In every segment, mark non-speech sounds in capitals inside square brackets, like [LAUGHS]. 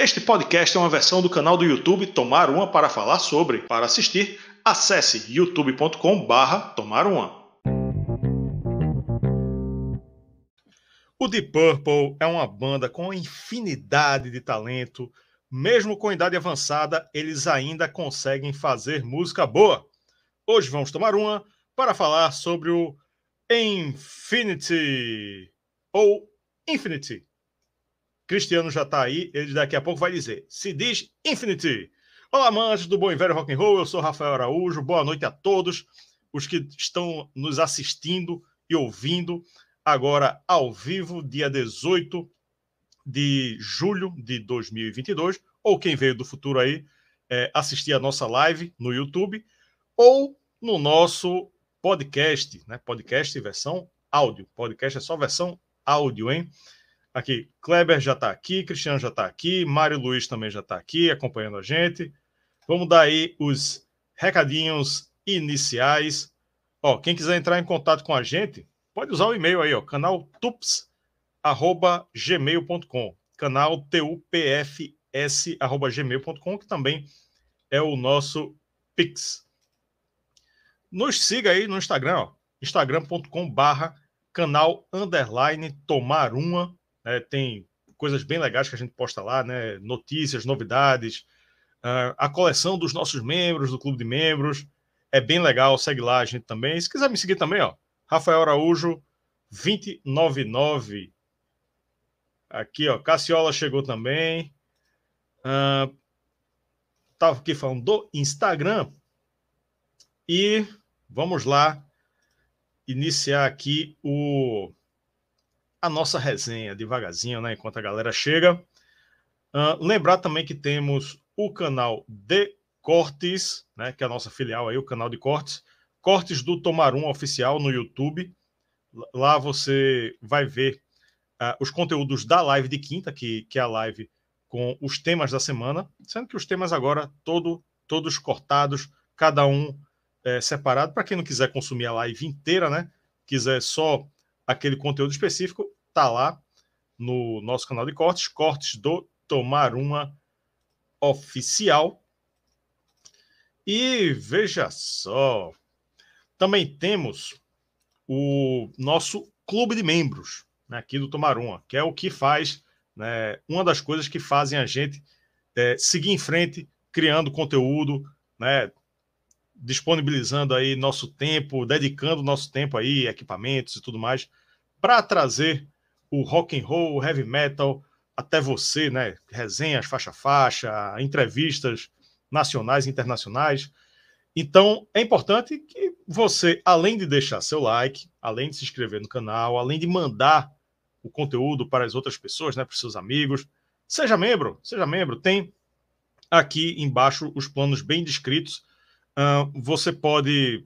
Este podcast é uma versão do canal do YouTube Tomar Uma para falar sobre. Para assistir, acesse youtube.com/barra Tomar Uma. O Deep Purple é uma banda com infinidade de talento. Mesmo com idade avançada, eles ainda conseguem fazer música boa. Hoje vamos tomar uma para falar sobre o Infinity ou Infinity. Cristiano já está aí, ele daqui a pouco vai dizer. Se diz Infinity. Olá, amantes do bom velho rock and roll. Eu sou Rafael Araújo. Boa noite a todos os que estão nos assistindo e ouvindo agora ao vivo, dia 18 de julho de 2022, ou quem veio do futuro aí é, assistir a nossa live no YouTube, ou no nosso podcast, né? Podcast versão áudio. Podcast é só versão áudio, hein? Aqui, Kleber já está aqui, Cristiano já está aqui, Mário Luiz também já está aqui acompanhando a gente. Vamos dar aí os recadinhos iniciais. Ó, quem quiser entrar em contato com a gente, pode usar o e-mail aí, ó, canal tups@gmail.com, canal tupfs@gmail.com, que também é o nosso Pix. Nos siga aí no Instagram, ó, instagram.com/barra canal underline tomar uma é, tem coisas bem legais que a gente posta lá, né? Notícias, novidades, uh, a coleção dos nossos membros, do clube de membros. É bem legal, segue lá a gente também. Se quiser me seguir também, ó, Rafael Araújo 299. Aqui, ó, Cassiola chegou também. Uh, tava aqui falando do Instagram. E vamos lá iniciar aqui o a nossa resenha devagarzinho, né? Enquanto a galera chega. Uh, lembrar também que temos o canal de Cortes, né? Que é a nossa filial aí, o canal de Cortes. Cortes do Tomarum Oficial no YouTube. Lá você vai ver uh, os conteúdos da live de quinta, que, que é a live com os temas da semana, sendo que os temas agora todo, todos cortados, cada um é, separado. Para quem não quiser consumir a live inteira, né? Quiser só aquele conteúdo específico, tá lá no nosso canal de cortes, cortes do Tomar Uma Oficial. E veja só, também temos o nosso clube de membros né, aqui do Tomar Uma, que é o que faz, né, uma das coisas que fazem a gente é, seguir em frente, criando conteúdo, né, disponibilizando aí nosso tempo, dedicando nosso tempo aí, equipamentos e tudo mais, para trazer o rock and roll, o heavy metal até você, né? Resenhas faixa faixa, entrevistas nacionais e internacionais. Então, é importante que você, além de deixar seu like, além de se inscrever no canal, além de mandar o conteúdo para as outras pessoas, né, para os seus amigos, seja membro, seja membro. Tem aqui embaixo os planos bem descritos. Você pode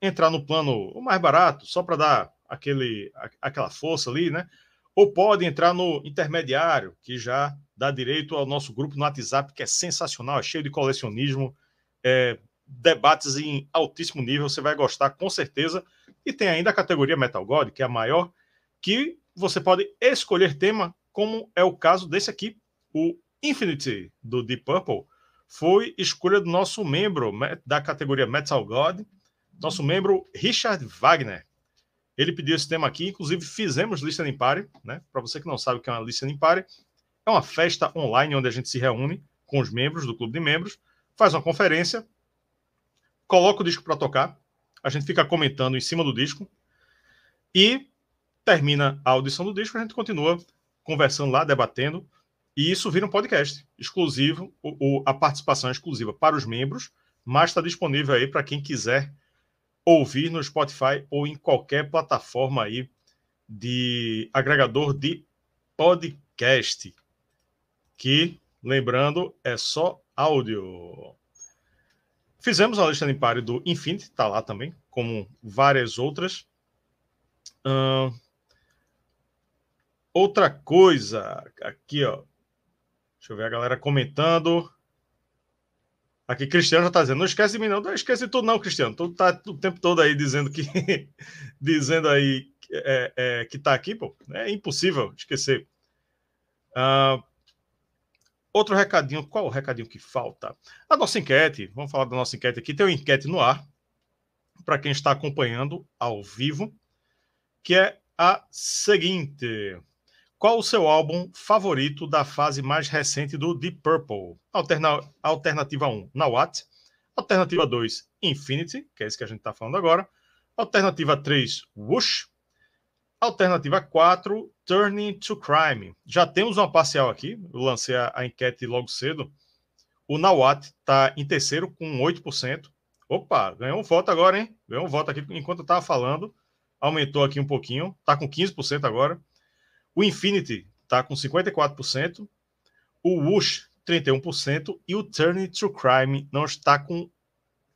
entrar no plano mais barato, só para dar aquele, aquela força ali, né? Ou pode entrar no intermediário, que já dá direito ao nosso grupo no WhatsApp, que é sensacional, é cheio de colecionismo, é, debates em altíssimo nível, você vai gostar com certeza. E tem ainda a categoria Metal God, que é a maior, que você pode escolher tema, como é o caso desse aqui, o Infinity do Deep Purple, foi escolha do nosso membro da categoria Metal God, nosso membro Richard Wagner. Ele pediu esse tema aqui, inclusive fizemos listening party, né? Para você que não sabe o que é uma listening party, é uma festa online onde a gente se reúne com os membros do clube de membros, faz uma conferência, coloca o disco para tocar, a gente fica comentando em cima do disco e termina a audição do disco, a gente continua conversando lá, debatendo, e isso vira um podcast exclusivo, o, a participação é exclusiva para os membros, mas está disponível aí para quem quiser ouvir no Spotify ou em qualquer plataforma aí de agregador de podcast. Que, lembrando, é só áudio. Fizemos a lista de impário do Infinity, está lá também, como várias outras. Hum, outra coisa, aqui, ó. Deixa eu ver a galera comentando. Aqui, Cristiano já está dizendo, não esquece de mim, não. Não esquece tudo, não, Cristiano. Tu tá o tempo todo aí dizendo que. [LAUGHS] dizendo aí é, é, que está aqui, pô. É impossível esquecer. Uh, outro recadinho, qual o recadinho que falta? A nossa enquete, vamos falar da nossa enquete aqui. Tem uma enquete no ar, para quem está acompanhando ao vivo, que é a seguinte: Qual o seu álbum favorito da fase mais recente do Deep Purple? Alterna alternativa 1, Nawat. Alternativa 2, Infinity, que é esse que a gente está falando agora. Alternativa 3, Whoosh. Alternativa 4, Turning to Crime. Já temos uma parcial aqui, eu lancei a, a enquete logo cedo. O Nawat está em terceiro com 8%. Opa, ganhou um voto agora, hein? Ganhou um voto aqui enquanto eu estava falando. Aumentou aqui um pouquinho, está com 15% agora. O Infinity está com 54%. O Whoosh, 31%. E o Turning to Crime não está com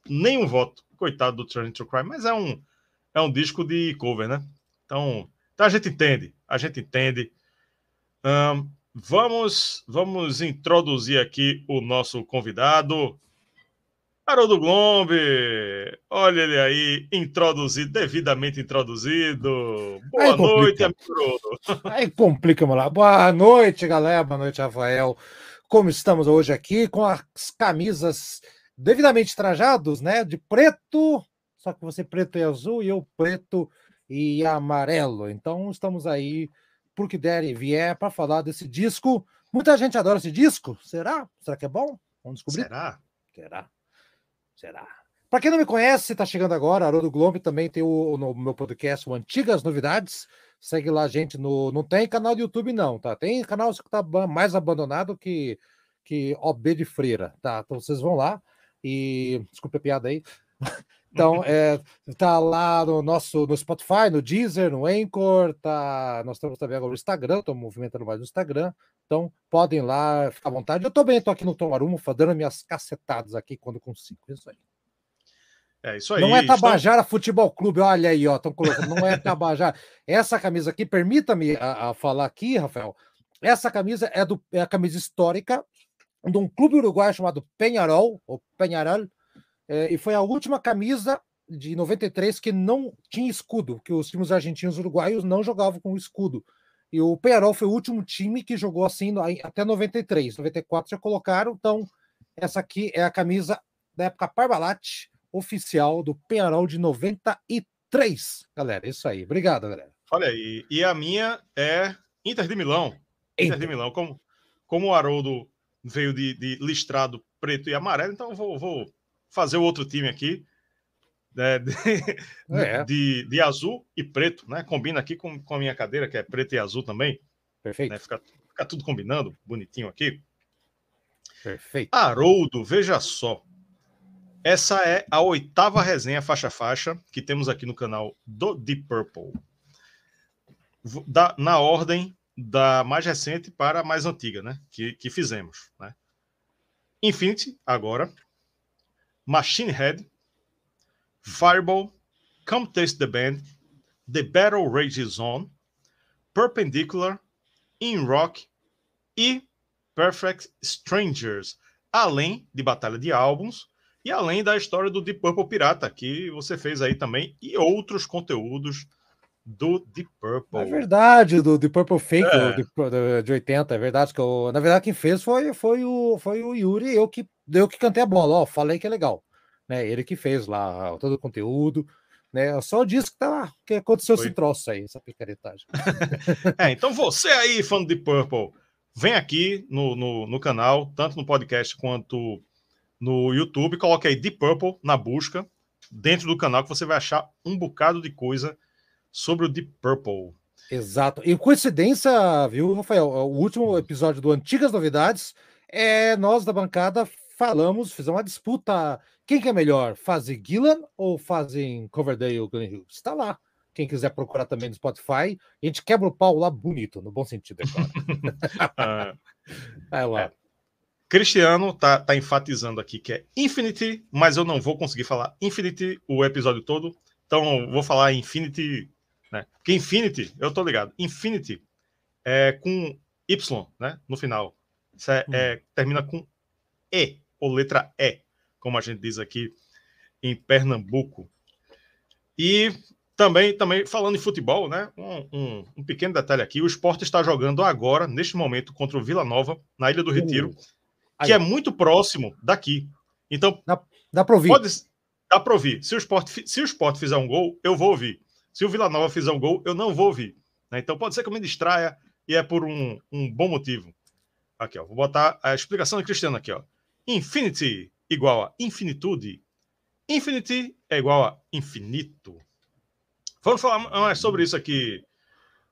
nenhum voto. Coitado do Turning to Crime, mas é um, é um disco de cover, né? Então, então a gente entende, a gente entende. Um, vamos, vamos introduzir aqui o nosso convidado, Haroldo Glombe. Olha ele aí, introduzido, devidamente introduzido. Boa aí noite, amigo. Aí complica, lá. Boa noite, galera. Boa noite, Rafael. Como estamos hoje aqui com as camisas devidamente trajados, né? De preto, só que você preto e azul e eu preto e amarelo. Então estamos aí por que der e vier para falar desse disco. Muita gente adora esse disco. Será? Será que é bom? Vamos descobrir. Será? Será? Será? Para quem não me conhece, está chegando agora, Haroldo Globo também tem o, no meu podcast o Antigas Novidades. Segue lá, gente. No, não tem canal do YouTube, não, tá? Tem canal que está mais abandonado que, que OB de Freira, tá? Então vocês vão lá e. Desculpa a piada aí. Então, é, tá lá no nosso no Spotify, no Deezer, no Anchor, tá, nós estamos também agora no Instagram, estamos movimentando mais no Instagram, então podem ir lá, ficar à vontade. Eu também estou aqui no Tomarumo, dando minhas cacetadas aqui quando consigo, isso aí. É isso aí. Não é Tabajara Futebol Clube, olha aí, ó, estão colocando, não é Tabajara. Essa camisa aqui, permita-me a, a, falar aqui, Rafael, essa camisa é, do, é a camisa histórica de um clube uruguaio chamado Penharol, ou Penharol, é, e foi a última camisa de 93 que não tinha escudo, que os times argentinos e uruguaios não jogavam com escudo. E o Penharol foi o último time que jogou assim até 93. 94 já colocaram, então essa aqui é a camisa da época Parmalat, oficial do Penharol de 93. Galera, isso aí. Obrigado, galera. Olha aí, e a minha é Inter de Milão. Inter, Inter de Milão, como, como o Haroldo veio de, de listrado preto e amarelo, então eu vou, vou fazer o outro time aqui né, [LAUGHS] de, é. de, de, azul e preto, né? Combina aqui com, com a minha cadeira, que é preto e azul também. Perfeito. Né? Fica, fica tudo combinando, bonitinho aqui. Perfeito. Haroldo, veja só. Essa é a oitava resenha faixa-faixa que temos aqui no canal do Deep Purple. Da, na ordem da mais recente para a mais antiga, né? Que, que fizemos, né? Infinity, agora. Machine Head, Fireball, Come Taste the Band, The Battle Rages On, Perpendicular, In Rock e Perfect Strangers, além de batalha de álbuns e além da história do Deep Purple Pirata, que você fez aí também, e outros conteúdos do Deep Purple. É verdade, do Deep Purple Fake, é. de 80, é verdade. que eu, Na verdade, quem fez foi, foi, o, foi o Yuri, eu que, eu que cantei a bola, ó, falei que é legal. Né? Ele que fez lá todo o conteúdo. Né? Só disse que, tá, que aconteceu foi. esse troço aí, essa picaretagem. [LAUGHS] é, então você aí, fã do Deep Purple, vem aqui no, no, no canal, tanto no podcast quanto no YouTube, coloque aí Deep Purple na busca, dentro do canal, que você vai achar um bocado de coisa sobre o Deep Purple. Exato. E coincidência, viu, Rafael? O último episódio do Antigas Novidades é nós da bancada falamos, fizemos uma disputa. Quem que é melhor, fazem Gillan ou fazem Coverdale ou Glen Hughes? Está lá. Quem quiser procurar também no Spotify, a gente quebra o pau lá bonito, no bom sentido, é claro. [LAUGHS] [LAUGHS] é lá. É. Cristiano tá, tá enfatizando aqui que é Infinity, mas eu não vou conseguir falar Infinity o episódio todo, então vou falar Infinity né? Porque Infinity, eu tô ligado, Infinity é com Y, né? No final. Isso é, hum. é, termina com E, ou letra E, como a gente diz aqui em Pernambuco. E Também, também falando em futebol, né? Um, um, um, pequeno detalhe aqui: o esporte está jogando agora, neste momento, contra o Vila Nova, na Ilha do Retiro, uh, que é muito próximo daqui. Então. Dá, dá para ouvir. Pode, dá para ouvir. Se o, esporte, se o esporte fizer um gol, eu vou ouvir. Se o Vila Nova fizer um gol, eu não vou ouvir. Né? Então pode ser que eu me distraia e é por um, um bom motivo. Aqui, ó. Vou botar a explicação do Cristiano aqui, ó. Infinity igual a infinitude. Infinity é igual a infinito. Vamos falar mais sobre isso aqui.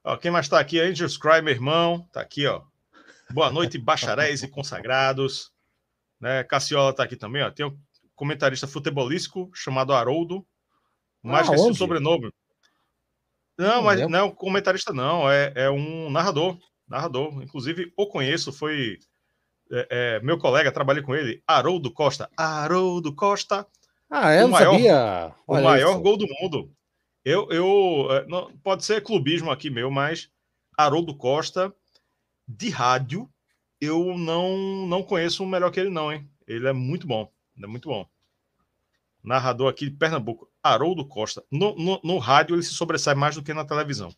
Ó, quem mais está aqui? Angels Cry, meu irmão. Está aqui, ó. Boa noite, bacharéis e consagrados. Né? Cassiola está aqui também, ó. Tem um comentarista futebolístico chamado Haroldo. Mais ah, que esse sobrenome. Não, não mas não é um comentarista, não. É, é um narrador. Narrador. Inclusive, o conheço, foi é, é, meu colega, trabalhei com ele, Haroldo Costa. Haroldo Costa. Ah, é? O maior, sabia. o maior gol do mundo. Eu, eu é, não, pode ser clubismo aqui meu, mas Haroldo Costa de rádio, eu não não conheço um melhor que ele não, hein? Ele é muito bom, ele é muito bom. Narrador aqui de Pernambuco, Haroldo Costa. No, no, no rádio ele se sobressai mais do que na televisão.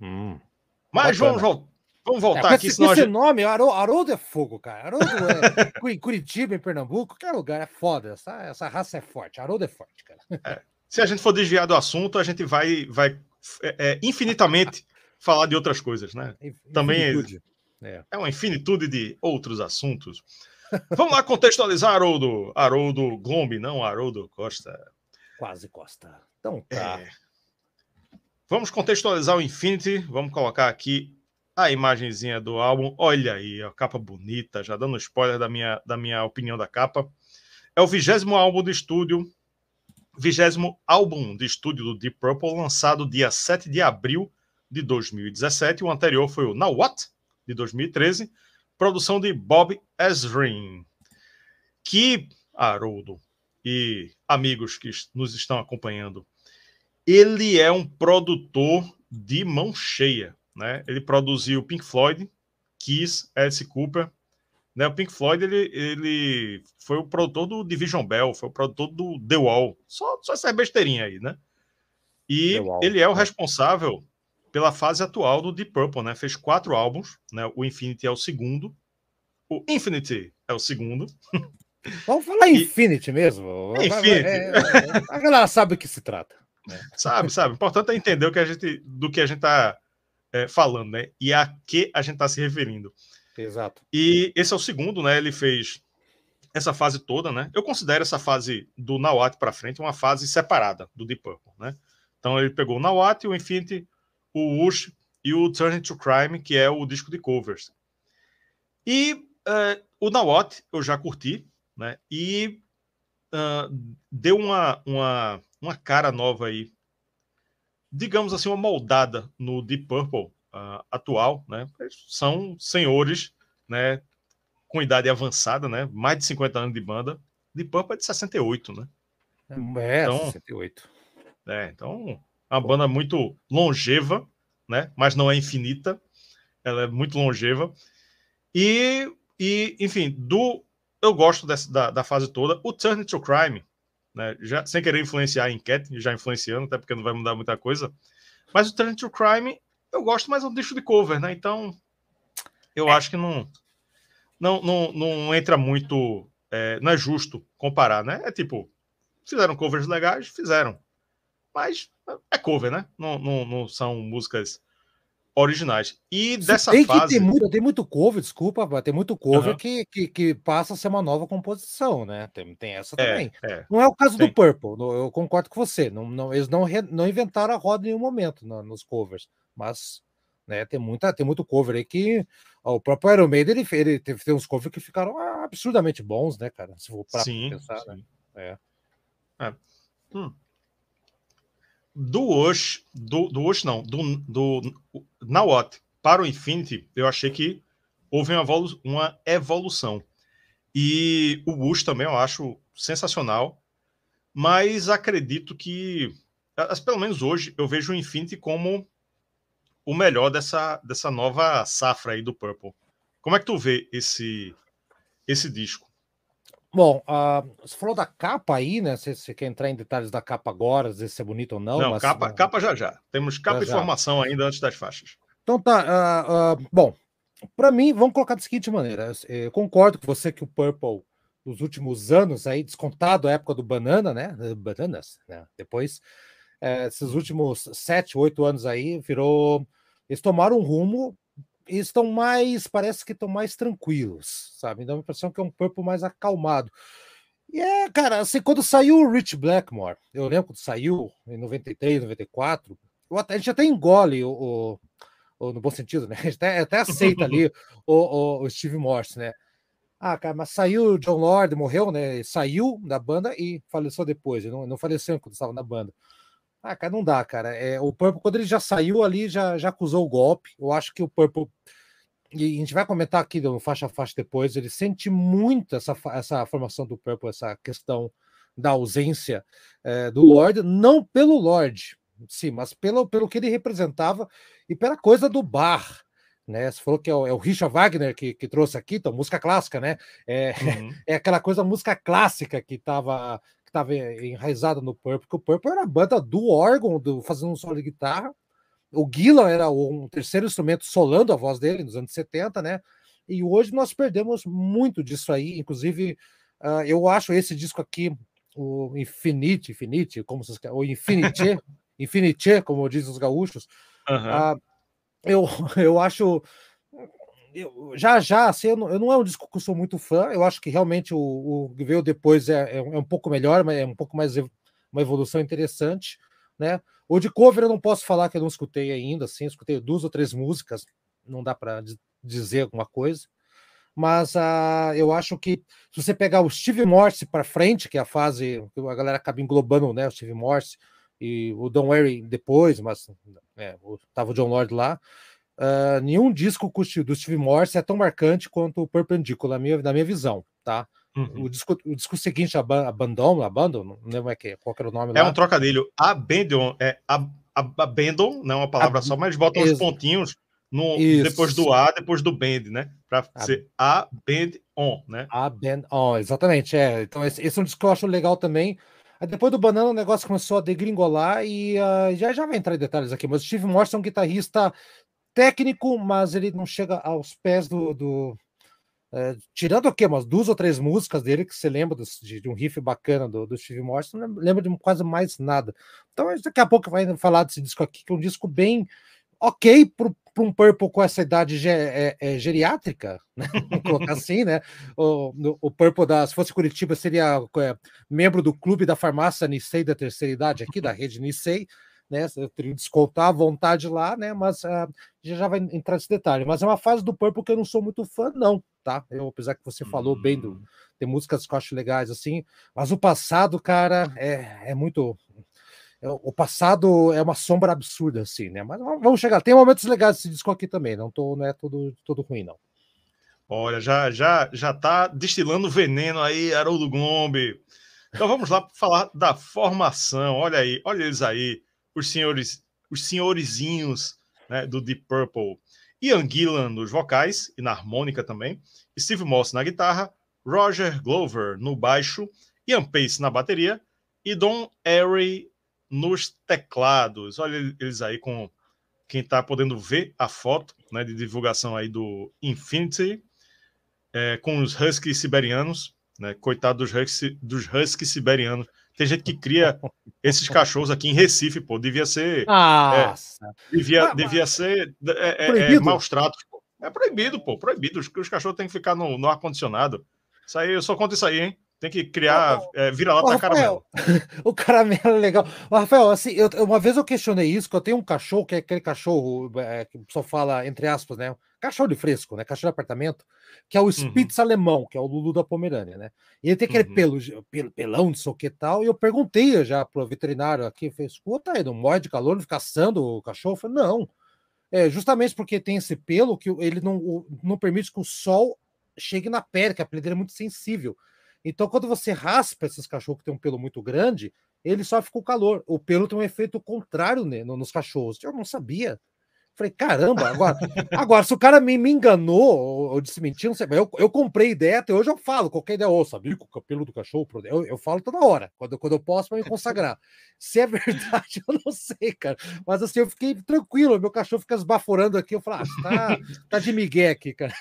Hum, mas vamos, vamos voltar é, aqui. Esse, esse gente... nome, Haroldo é fogo, cara. Haroldo é [LAUGHS] Curitiba, em Pernambuco, qualquer lugar é foda. Essa, essa raça é forte. Haroldo é forte, cara. É se a gente for desviar do assunto, a gente vai, vai é, é infinitamente [LAUGHS] falar de outras coisas, né? Também é, é uma infinitude de outros assuntos. Vamos lá contextualizar, Haroldo. Haroldo Glombe, não Haroldo Costa. Quase Costa. Então tá. É. Vamos contextualizar o Infinity. Vamos colocar aqui a imagenzinha do álbum. Olha aí, a capa bonita, já dando spoiler da minha, da minha opinião da capa. É o vigésimo álbum do estúdio vigésimo álbum de estúdio do Deep Purple, lançado dia 7 de abril de 2017. O anterior foi o Now What, de 2013, produção de Bob Ezrin, que, Haroldo e amigos que nos estão acompanhando, ele é um produtor de mão cheia. Né? Ele produziu Pink Floyd, Kiss, Alice Cooper, né, o Pink Floyd ele, ele foi o produtor do Division Bell, foi o produtor do The Wall, só, só essa besteirinha aí, né? E ele é o né? responsável pela fase atual do Deep Purple, né? Fez quatro álbuns, né? O Infinity é o segundo, o Infinity é o segundo. [LAUGHS] Vamos falar e... Infinity mesmo. Infinity. É, é, a galera sabe o que se trata. Né? Sabe, sabe. O importante é entender o que a gente, do que a gente está é, falando, né? E a que a gente está se referindo. Exato. E esse é o segundo, né? Ele fez essa fase toda, né? Eu considero essa fase do Nawat para frente uma fase separada do Deep Purple, né? Então ele pegou o Nawat, o Infinity, o Wush e o Turn to Crime, que é o disco de covers. E uh, o Nawat eu já curti, né? E uh, deu uma, uma, uma cara nova aí, digamos assim, uma moldada no Deep Purple uh, atual, né? São senhores, né? Com idade avançada, né? Mais de 50 anos de banda. De Purple é de 68, né? É, então, 68. É, então, uma banda muito longeva, né? Mas não é infinita. Ela é muito longeva. E, e enfim, do eu gosto dessa, da, da fase toda. O Turn to Crime, né? Já, sem querer influenciar a enquete, já influenciando, até porque não vai mudar muita coisa. Mas o Turn to Crime eu gosto, mas é um disco de cover, né? Então, eu é. acho que não, não, não, não entra muito. É, não é justo comparar, né? É tipo, fizeram covers legais, fizeram. Mas é cover, né? Não, não, não são músicas originais. E dessa tem fase. Tem muito, tem muito cover, desculpa, tem muito cover uhum. que, que, que, passa a ser uma nova composição, né? Tem, tem essa é, também. É, não é o caso tem. do Purple, eu concordo com você. Não, não, eles não, re, não inventaram a roda em nenhum momento no, nos covers. Mas né, tem, muita, tem muito cover aí que ó, o próprio Iron Maiden ele, ele teve, uns covers que ficaram absurdamente bons, né, cara? Se for para pensar, né? sim. né? É. é. Hum. Do Osh, do, do Osh não, do, do Nawat para o Infinity, eu achei que houve uma, evolu uma evolução. E o Bush também eu acho sensacional, mas acredito que, pelo menos hoje, eu vejo o Infinity como o melhor dessa, dessa nova safra aí do Purple. Como é que tu vê esse, esse disco? Bom, uh, você falou da capa aí, né? Você, você, quer entrar em detalhes da capa agora, dizer se é bonito ou não? Não, mas, capa, capa já já. Temos capa já, e formação ainda antes das faixas. Então tá. Uh, uh, bom, para mim, vamos colocar da seguinte maneira. Eu concordo com você que o Purple, nos últimos anos, aí, descontado a época do Banana, né? Bananas, né? Depois, é, esses últimos sete, oito anos aí, virou. Eles tomaram um rumo estão mais, parece que estão mais tranquilos, sabe? Dá a impressão que é um Purple mais acalmado. E é, cara, assim, quando saiu o Rich Blackmore, eu lembro quando saiu, em 93, 94, eu até, a gente até engole o, o, o, no bom sentido, né? [LAUGHS] A gente até, até aceita ali o, o, o, Steve Morse, né? Ah, cara, mas saiu o John Lord, morreu, né? Saiu da banda e faleceu depois. Ele não, não faleceu quando estava na banda. Ah, cara, não dá, cara. É, o Purple, quando ele já saiu ali, já, já acusou o golpe. Eu acho que o Purple. E a gente vai comentar aqui no faixa a faixa depois. Ele sente muito essa, essa formação do Purple, essa questão da ausência é, do Lorde, não pelo Lorde, sim, mas pelo, pelo que ele representava e pela coisa do bar. Né? Você falou que é o, é o Richard Wagner que, que trouxe aqui, então, música clássica, né? É, uhum. [LAUGHS] é aquela coisa, música clássica que estava que estava enraizada no Purple, porque o Purple era a banda do órgão, do, fazendo um solo de guitarra. O Gillan era um terceiro instrumento solando a voz dele nos anos 70, né? E hoje nós perdemos muito disso aí. Inclusive, uh, eu acho esse disco aqui, o Infinite, Infinite, como vocês querem, o Infinite, [LAUGHS] Infinite, como dizem os gaúchos, uhum. uh, eu, eu acho eu, já já, assim, eu não, eu não, é um disco que eu sou muito fã. Eu acho que realmente o, o que veio depois é, é, um pouco melhor, mas é um pouco mais uma evolução interessante, né? O de cover eu não posso falar que eu não escutei ainda, assim, escutei duas ou três músicas, não dá para dizer alguma coisa. Mas uh, eu acho que se você pegar o Steve Morse para frente, que é a fase que a galera acaba englobando, né? O Steve Morse e o Don't Worry depois, mas é, tava o John Lord lá. Uh, nenhum disco do Steve Morse é tão marcante quanto o Perpendicular, na minha, na minha visão, tá? Uhum. O, disco, o disco seguinte, Abandon, Abandon, não lembro é que, qual era o nome É lá. um trocadilho. Abandon, é Abandon, não é uma palavra Ab só, mas bota uns pontinhos no, depois do A, depois do band, né? Para ser A band on, né? A band on, exatamente. É. Então, esse, esse, é um disco que eu acho legal também. Depois do Banana, o negócio começou a degringolar e uh, já, já vai entrar em detalhes aqui, mas o Steve Morse é um guitarrista técnico, mas ele não chega aos pés do. do é, tirando o quê? Umas duas ou três músicas dele que você lembra do, de, de, um riff bacana do, do Steve Morrison, não lembra de quase mais nada. Então, daqui a pouco vai falar desse disco aqui, que é um disco bem ok para um Purple com essa idade ge, é, é, geriátrica, né? [LAUGHS] colocar assim, né? O, o Purple, da, se fosse Curitiba, seria é, membro do clube da farmácia Nissei da terceira idade aqui, da rede Nissei né? Eu teria que descontar à vontade lá, né? Mas uh, já, já vai entrar nesse detalhe. Mas é uma fase do Purple que eu não sou muito fã, não, tá? Eu, apesar que você falou bem do. Hum. Tem músicas que eu acho legais, assim, mas o passado, cara, é, é muito. É, o passado é uma sombra absurda, assim, né? Mas vamos chegar. Tem momentos legais desse disco aqui também, não, tô, não é tudo, tudo ruim, não. Olha, já já já tá destilando veneno aí, Haroldo Gombe. Então vamos lá falar da formação. Olha aí, olha eles aí os senhores, os senhorizinhos né, do Deep Purple. Ian Gillan nos vocais e na harmônica também, Steve Moss na guitarra, Roger Glover no baixo, Ian Pace na bateria e Don Airy nos teclados. Olha eles aí com quem está podendo ver a foto né, de divulgação aí do Infinity, é, com os Huskies siberianos, né, coitado dos Huskies, dos Huskies siberianos, tem gente que cria esses cachorros aqui em Recife, pô. Devia ser. É, devia, mas, devia ser é, é, é maus tratos, pô. É proibido, pô. Proibido. Os, os cachorros têm que ficar no, no ar-condicionado. Isso aí, eu só conto isso aí, hein? Tem que criar é, vira-lata caramelo. [LAUGHS] o caramelo é legal. Rafael, assim, eu, uma vez eu questionei isso, que eu tenho um cachorro, que é aquele cachorro é, que só fala, entre aspas, né? Cachorro de fresco, né? Cachorro de apartamento, que é o uhum. Spitz uhum. alemão, que é o Lulu da Pomerânia, né? E ele tem aquele uhum. pelo, pelo, pelão, de sei o que tal, e eu perguntei já pro veterinário aqui, fez, escuta aí, não morre de calor, não fica assando o cachorro? Eu falei, não. É justamente porque tem esse pelo que ele não, não permite que o sol chegue na pele, que a pele dele é muito sensível. Então, quando você raspa esses cachorros que têm um pelo muito grande, ele só fica o calor. O pelo tem um efeito contrário né, nos cachorros. Eu não sabia. Falei, caramba, agora, agora se o cara me, me enganou ou, ou desmentiu, não sei, eu, eu comprei ideia, até hoje eu falo, qualquer ideia, ô, sabia que o cabelo do cachorro, eu, eu falo toda hora, quando, quando eu posso para me consagrar. Se é verdade, [LAUGHS] eu não sei, cara. Mas assim, eu fiquei tranquilo, meu cachorro fica esbaforando aqui, eu falo, ah, tá, tá de migué aqui, cara.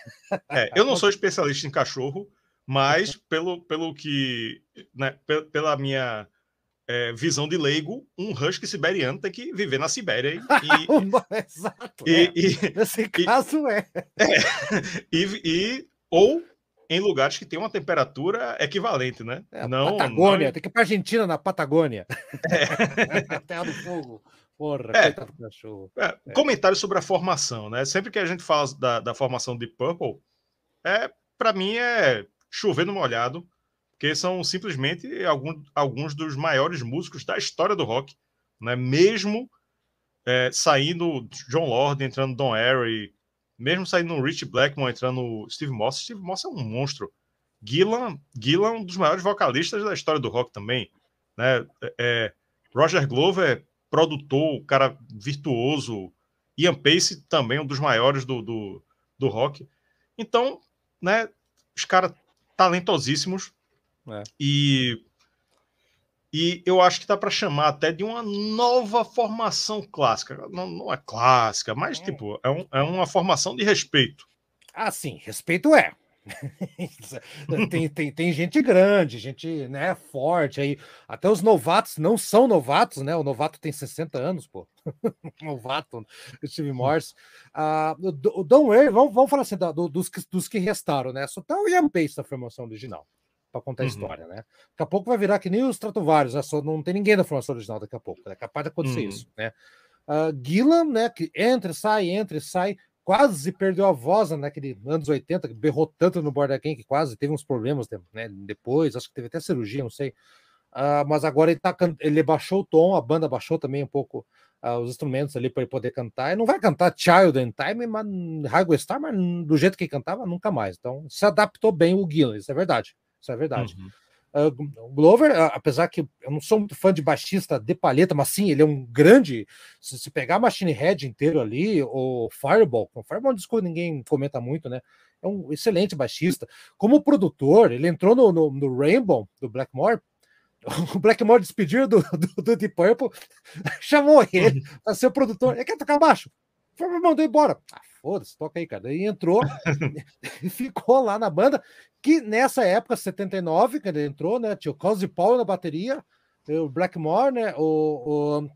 É, eu não sou especialista em cachorro, mas pelo, pelo que, né, pela minha é, visão de leigo, um husky siberiano tem que viver na Sibéria. E, [LAUGHS] Exato. E, é. Nesse caso é. é [LAUGHS] e, e, ou em lugares que tem uma temperatura equivalente, né? É, não, Patagônia, não... tem que ir para Argentina na Patagônia. É. [LAUGHS] Terra do fogo. Porra, é, cachorro. É, é. Comentário sobre a formação, né? Sempre que a gente fala da, da formação de Purple, é, para mim é chover no molhado porque são simplesmente alguns, alguns dos maiores músicos da história do rock, né? Mesmo é, saindo John Lord, entrando Don Airey, mesmo saindo Rich Blackmore, entrando Steve Moss. Steve Moss é um monstro. Gillan, Gillan um dos maiores vocalistas da história do rock também, né? É, é Roger Glover, produtor, cara virtuoso. Ian Pace também um dos maiores do, do, do rock. Então, né? Os caras talentosíssimos, é. E, e eu acho que dá para chamar até de uma nova formação clássica. Não, não é clássica, mas é. tipo, é, um, é uma formação de respeito. Ah, sim, respeito é. [LAUGHS] tem, tem, tem gente grande, gente né, forte aí. Até os novatos não são novatos, né? O novato tem 60 anos, pô. [LAUGHS] novato, Steve Morse. Uh, o, Don Way, vamos, vamos falar assim, do, dos, dos que restaram, né? Só tá o Ian Pace na formação original para contar a uhum. história, né? Daqui a pouco vai virar que nem os Stratovarius, né? Só não tem ninguém da formação original daqui a pouco, é capaz de acontecer uhum. isso, né? Uh, Gillan, né, que entra, sai, entra sai, quase perdeu a voz né, naquele anos 80, que berrou tanto no Border King que quase teve uns problemas né, depois, acho que teve até cirurgia, não sei. Uh, mas agora ele, tá, ele baixou o tom, a banda baixou também um pouco uh, os instrumentos ali para ele poder cantar. Ele não vai cantar Child in Time, mas Highway Star, mas do jeito que ele cantava, nunca mais. Então se adaptou bem o Gillan, isso é verdade. Isso é verdade. Uhum. Uh, Glover, apesar que eu não sou muito fã de baixista de palheta, mas sim, ele é um grande. Se, se pegar Machine Head inteiro ali, ou Fireball, o Fireball é um disco que ninguém comenta muito, né? É um excelente baixista. Como produtor, ele entrou no, no, no Rainbow do Blackmore. [LAUGHS] O Blackmore despediu do, do, do Deep Purple, [LAUGHS] chamou ele uhum. para ser o produtor. Ele quer tocar baixo. Mandou embora. Ah, foda-se, toca aí, cara. Daí entrou [LAUGHS] [LAUGHS] e ficou lá na banda, que nessa época, 79, que ele entrou, né? Tinha o Cosy Paul na bateria, o Blackmore, né? O, o,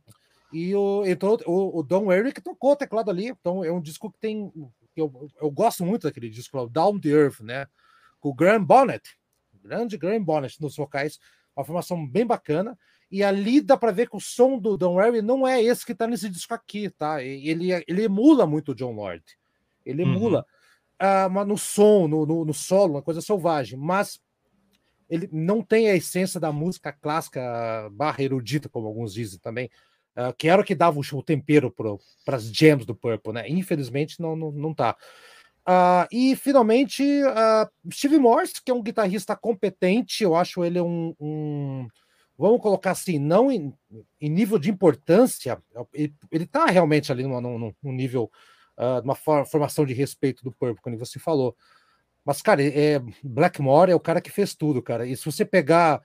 e o, entrou o, o Don Eric tocou o teclado ali. Então é um disco que tem. Eu, eu gosto muito daquele disco, o Down the Earth, né? Com o Graham Bonnet, grande Graham Bonnet nos vocais, uma formação bem bacana. E ali dá para ver que o som do Don Harry não é esse que está nesse disco aqui, tá? Ele, ele emula muito o John Lord. Ele emula. Uhum. Uh, mas no som, no, no, no, solo, uma coisa selvagem. Mas ele não tem a essência da música clássica barra erudita, como alguns dizem também. Uh, que era o que dava o, tempero para as gems do Purple, né? Infelizmente não, não, não tá. Uh, e finalmente, uh, Steve Morse, que é um guitarrista competente, eu acho ele um, um vamos colocar assim, não em, em nível de importância, ele está realmente ali num, num, num nível, uh, uma formação de respeito do Purple, como você falou. Mas, cara, é, Blackmore é o cara que fez tudo, cara. E se você pegar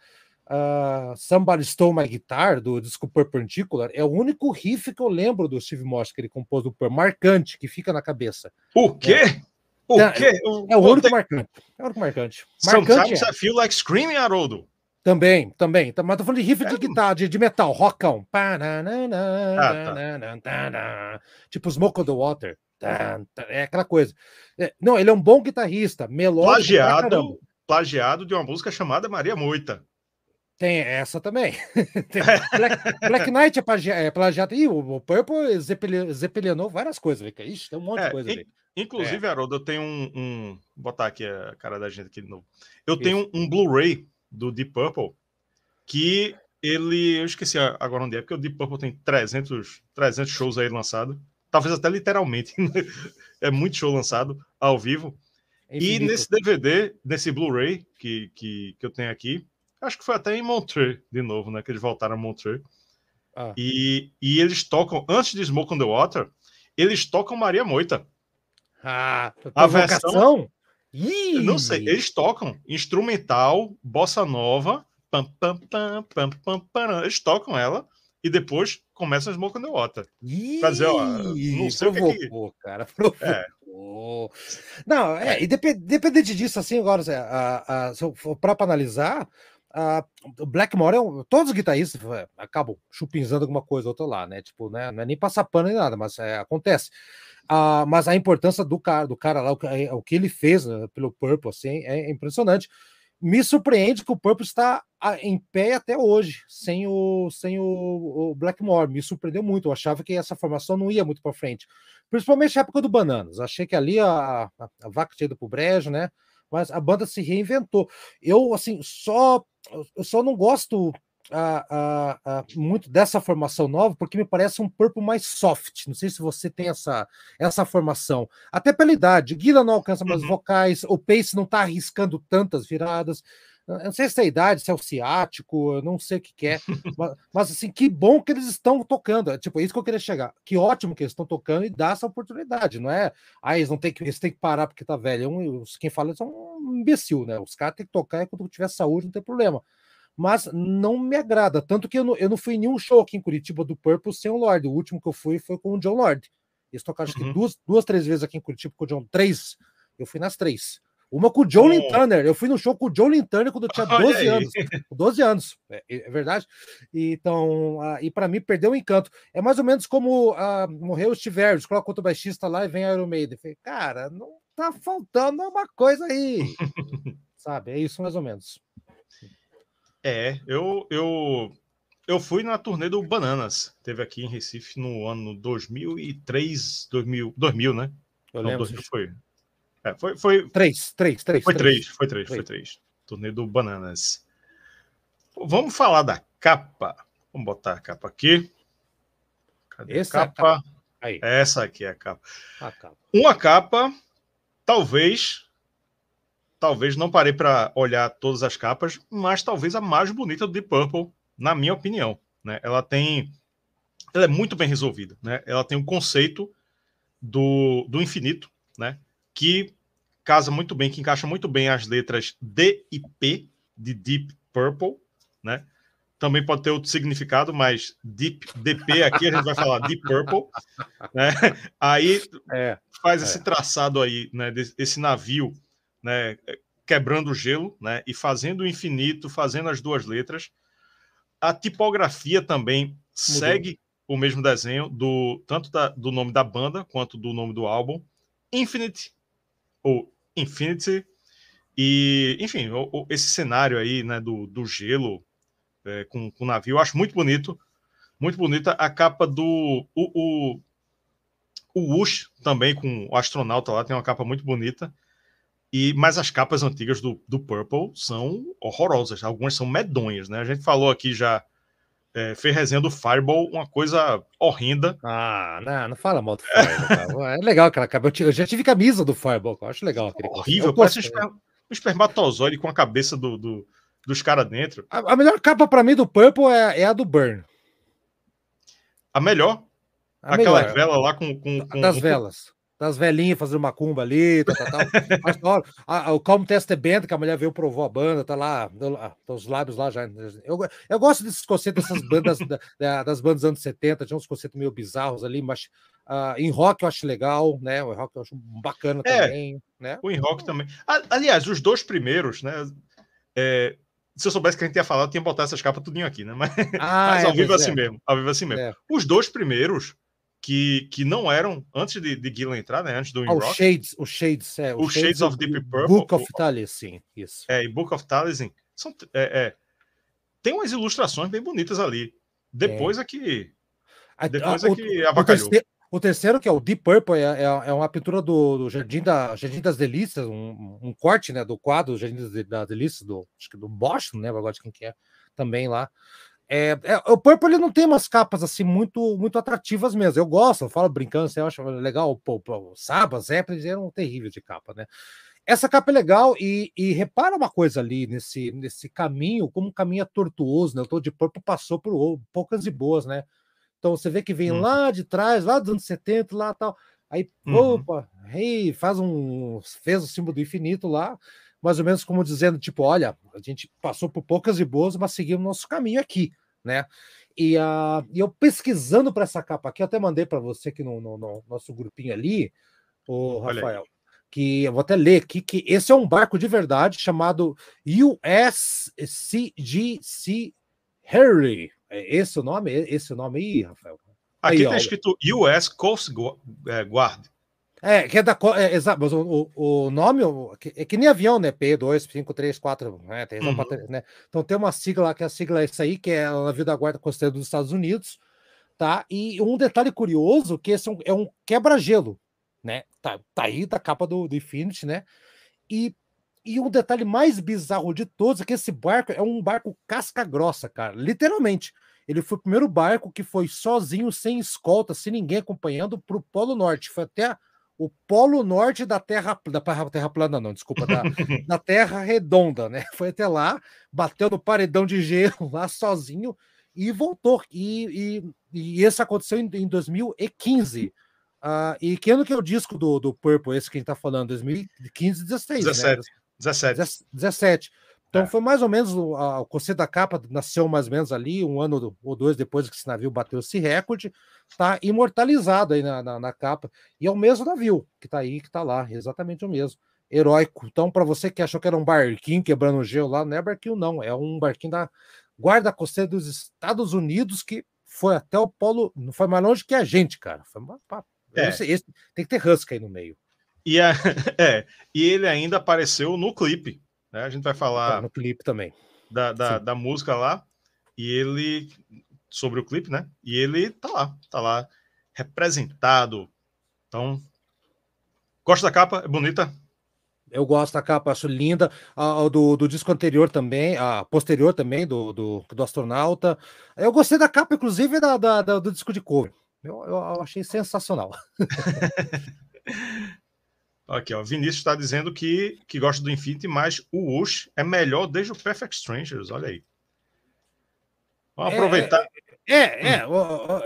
uh, Somebody Stole My Guitar, do disco Perpendicular, é o único riff que eu lembro do Steve Morse que ele compôs do Purple, marcante, que fica na cabeça. O quê? É. O é, quê? É, é o único marcante. É o único marcante. marcante Sometimes é. I feel like screaming, Haroldo. Também, também. Mas tô falando de riff é. de guitarra, de, de metal, rockão. Ah, tá. Tipo Smoke on the Water. É aquela coisa. É, não, ele é um bom guitarrista, melódico. Plagiado, plagiado de uma música chamada Maria Moita. Tem essa também. [LAUGHS] Tem [LAUGHS] Black, Black, Knight é, plagiado. É plagiado. Ih, o Purple zeppelinou várias coisas. Ixi, tem um monte é, de coisa ali. Inclusive, é. Haroldo, eu tenho um, um, Vou botar aqui a cara da gente aqui de novo. Eu Isso. tenho um, um Blu-ray do Deep Purple, que ele, eu esqueci agora onde é, porque o Deep Purple tem 300, 300 shows aí lançados, talvez até literalmente, [LAUGHS] é muito show lançado ao vivo. É e nesse DVD, nesse Blu-ray que, que, que eu tenho aqui, acho que foi até em Montreux, de novo, né, que eles voltaram a Montreux, ah. e, e eles tocam, antes de Smoke on the Water, eles tocam Maria Moita. Ah, a versão. Ih! Não sei, eles tocam instrumental, bossa nova, pam, pam, pam, pam, pam, pam, eles tocam ela e depois começam as Smoke on the Water. Pra dizer, ó, não sei provocou, o que, que... cara, provocou. É. Não, é, e dependente disso, assim, agora, a, a, se eu for para analisar, o Blackmore é um, todos os guitarristas é, acabam chupinzando alguma coisa ou outra lá, né? Tipo, né? Não é nem passar pano nem nada, mas é, acontece. Uh, mas a importância do cara, do cara lá, o, é, o que ele fez né, pelo Purple, assim, é impressionante. Me surpreende que o Purple está em pé até hoje, sem o, sem o, o Blackmore. Me surpreendeu muito. Eu achava que essa formação não ia muito para frente, principalmente na época do Bananas. Achei que ali a, a, a vaca tinha ido para o brejo, né? Mas a banda se reinventou. Eu, assim, só eu só não gosto muito dessa formação nova, porque me parece um Purple mais soft. Não sei se você tem essa, essa formação. Até pela idade. Guila não alcança mais uhum. vocais, o Pace não está arriscando tantas viradas. Eu não sei se é a idade, se é o ciático, eu não sei o que, que é. [LAUGHS] mas, mas, assim, que bom que eles estão tocando. É, tipo, é isso que eu queria chegar. Que ótimo que eles estão tocando e dá essa oportunidade, não é? Ah, eles não tem que, eles têm que parar porque tá velho. É um, quem fala isso é um imbecil, né? Os caras têm que tocar e quando tiver saúde, não tem problema mas não me agrada. Tanto que eu não, eu não fui em nenhum show aqui em Curitiba do Purple sem o Lorde. O último que eu fui foi com o John Lord. Eles tocaram uhum. acho que duas, duas, três vezes aqui em Curitiba com o John. Três. Eu fui nas três. Uma com o John oh. Turner. Eu fui no show com o John Turner quando eu tinha [LAUGHS] 12 anos. 12 anos, é, é verdade. E, então, uh, e para mim perdeu o encanto. É mais ou menos como uh, morreu o Steve Harris, coloca outro baixista lá e vem Iron Maiden. Falei, cara, não tá faltando uma coisa aí. [LAUGHS] Sabe? É isso mais ou menos. É, eu, eu, eu fui na turnê do Bananas. Teve aqui em Recife no ano 2003, 2000, 2000 né? Eu Não, lembro. 2000 foi. É, foi, foi. Três, três, três. Foi três, três foi três, três. foi três. Turnê do Bananas. Vamos falar da capa. Vamos botar a capa aqui. Cadê Essa a capa? É a capa? Aí. Essa aqui é a capa. a capa. Uma capa, talvez talvez não parei para olhar todas as capas, mas talvez a mais bonita do Deep Purple, na minha opinião. Né? Ela tem. Ela é muito bem resolvida. Né? Ela tem um conceito do, do infinito, né? que casa muito bem, que encaixa muito bem as letras D e P de Deep Purple. Né? Também pode ter outro significado, mas Deep DP aqui a gente vai falar Deep Purple. Né? Aí é, faz é. esse traçado aí, né? Desse navio né, quebrando o gelo, né, e fazendo o infinito, fazendo as duas letras. A tipografia também Mudou. segue o mesmo desenho do tanto da, do nome da banda quanto do nome do álbum, Infinite ou Infinity. E, enfim, o, o, esse cenário aí, né, do, do gelo é, com, com o navio, eu acho muito bonito. Muito bonita a capa do. O, o, o Wush também, com o astronauta lá, tem uma capa muito bonita. E, mas as capas antigas do, do Purple são horrorosas, algumas são medonhas, né? A gente falou aqui já, é, fez resenha do Fireball, uma coisa horrenda. Ah, não, não fala mal do Fireball. [LAUGHS] é legal aquela capa. Eu, já tive camisa do Fireball, eu acho legal. Aquele Horrível, parece um, esper, um espermatozoide com a cabeça do, do dos caras dentro. A, a, melhor capa para mim do Purple é, é, a do Burn. A melhor? A Aquela melhor. vela lá com. com, com das velas das velhinhas fazendo macumba ali, tal, tal, tal. [LAUGHS] a, o Calm Test Band, que a mulher veio provou a banda, tá lá, tá os lábios lá já. Eu, eu gosto desses conceitos dessas bandas, da, das bandas anos 70, tinha uns conceitos meio bizarros ali, mas uh, em rock eu acho legal, né? O rock eu acho bacana é, também, né? O em rock também. Aliás, os dois primeiros, né? É, se eu soubesse que a gente ia falar, eu tinha botado essas capas tudinho aqui, né? Mas, ah, [LAUGHS] mas é, ao vivo assim é. mesmo, ao vivo assim mesmo. É. Os dois primeiros que, que não eram, antes de, de Gillan entrar, né? Antes do ah, o Shades, o Shades, é. O, o Shades, Shades, of Deep Purple. Book of Taliesin, isso. É, e Book of Taliesin. São, é, é, tem umas ilustrações bem bonitas ali. Depois é, é que. Depois a, é que o, avacalhou. O terceiro, o terceiro, que é o Deep Purple, é, é, é uma pintura do, do Jardim, da, Jardim das Delícias, um, um corte né, do quadro do Jardim das Delícias, do, acho que do Bosch, não lembro agora de quem que é, também lá. É, é, o Purple ele não tem umas capas assim muito muito atrativas mesmo. Eu gosto, eu falo brincando, assim, eu acho legal. Pô, pô, Sabas, Zeppelin eram terríveis de capa, né? Essa capa é legal e, e, repara uma coisa ali nesse, nesse caminho, como um caminho é tortuoso, né? O Todo de Purple passou por poucas e boas, né? Então você vê que vem uhum. lá de trás, lá dos anos 70, lá tal. Aí, uhum. opa, hey, faz um. fez o símbolo do infinito lá, mais ou menos como dizendo, tipo, olha, a gente passou por poucas e boas, mas seguimos nosso caminho aqui, né? E, uh, e eu pesquisando para essa capa aqui, eu até mandei para você aqui no, no, no, nosso grupinho ali, o Rafael, que eu vou até ler aqui, que esse é um barco de verdade chamado USCGC Harry. É esse o nome? Esse o nome aí, Rafael? Aqui está escrito US Coast é, Guard. É, que é da. É, exato, mas o, o, nome é que nem avião, né? P2, 5, 3, 4, né? Tem, uhum. né? Então tem uma sigla lá, que é a sigla é essa aí, que é o navio da Guarda Costeira dos Estados Unidos, tá? E um detalhe curioso, que esse é um, é um quebra-gelo, né? Tá, tá aí da capa do, do Infinity, né? E, e um detalhe mais bizarro de todos é que esse barco é um barco casca grossa, cara, literalmente. Ele foi o primeiro barco que foi sozinho, sem escolta, sem ninguém acompanhando, para o Polo Norte. Foi até o polo norte da Terra, da Terra plana, não, desculpa, da, [LAUGHS] da Terra redonda, né? [LAUGHS] Foi até lá, bateu no paredão de gelo lá sozinho e voltou. E, e, e isso aconteceu em, em 2015. Uh, ah, e que ano que é o disco do, do Purple, esse que a gente tá falando? 2015, 16. 17. Né? 17. 17. Então é. foi mais ou menos o, a, o conceito da capa nasceu mais ou menos ali, um ano ou dois depois que esse navio bateu esse recorde, tá imortalizado aí na, na, na capa. E é o mesmo navio que tá aí, que tá lá, exatamente o mesmo. Heróico. Então, para você que achou que era um barquinho quebrando o gelo lá, não é barquinho, não. É um barquinho da Guarda Costeira dos Estados Unidos que foi até o polo. Não foi mais longe que a gente, cara. Foi uma, é. esse, tem que ter Husky aí no meio. E, a, [LAUGHS] é, e ele ainda apareceu no clipe né? A gente vai falar tá, no clipe também da, da, da, música lá e ele sobre o clipe, né? E ele tá lá, tá lá representado. Então, gosta da capa? É bonita? Eu gosto da capa, acho linda. A, do, do disco anterior também, a posterior também, do, do, do astronauta. Eu gostei da capa, inclusive, da, da, da do disco de cover. Eu, eu achei sensacional. [LAUGHS] Aqui, ó. Vinícius está dizendo que, que gosta do Infinity, mas o Ush é melhor desde o Perfect Strangers. Olha aí. Vamos aproveitar. É, é,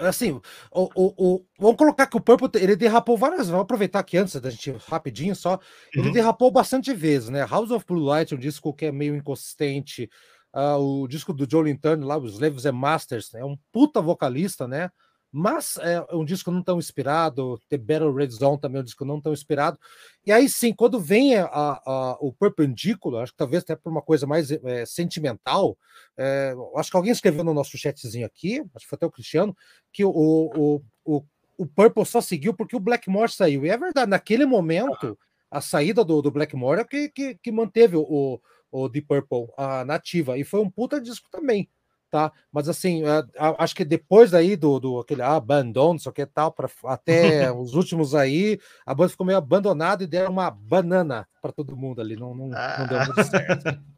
é assim, o, o, o, vamos colocar que o Purple ele derrapou várias. Vamos aproveitar aqui antes da gente rapidinho só. Ele uhum. derrapou bastante vezes, né? House of Blue Light é um disco que é meio inconsistente. Uh, o disco do Joe Turner lá, os Leves and Masters, é um puta vocalista, né? Mas é um disco não tão inspirado. The Battle Red Zone também é um disco não tão inspirado. E aí sim, quando vem a, a, o Perpendicular, acho que talvez até por uma coisa mais é, sentimental, é, acho que alguém escreveu no nosso chatzinho aqui, acho que foi até o Cristiano, que o, o, o, o Purple só seguiu porque o Blackmore saiu. E é verdade, naquele momento, a saída do, do Blackmore é que, que, que manteve o, o Deep Purple a nativa. E foi um puta disco também tá? Mas assim, é, acho que depois aí do, do aquele ah, abandono, só que tal, para até [LAUGHS] os últimos aí, a banda ficou meio abandonada e deram uma banana para todo mundo ali, não, não, ah. não deu muito certo. [LAUGHS]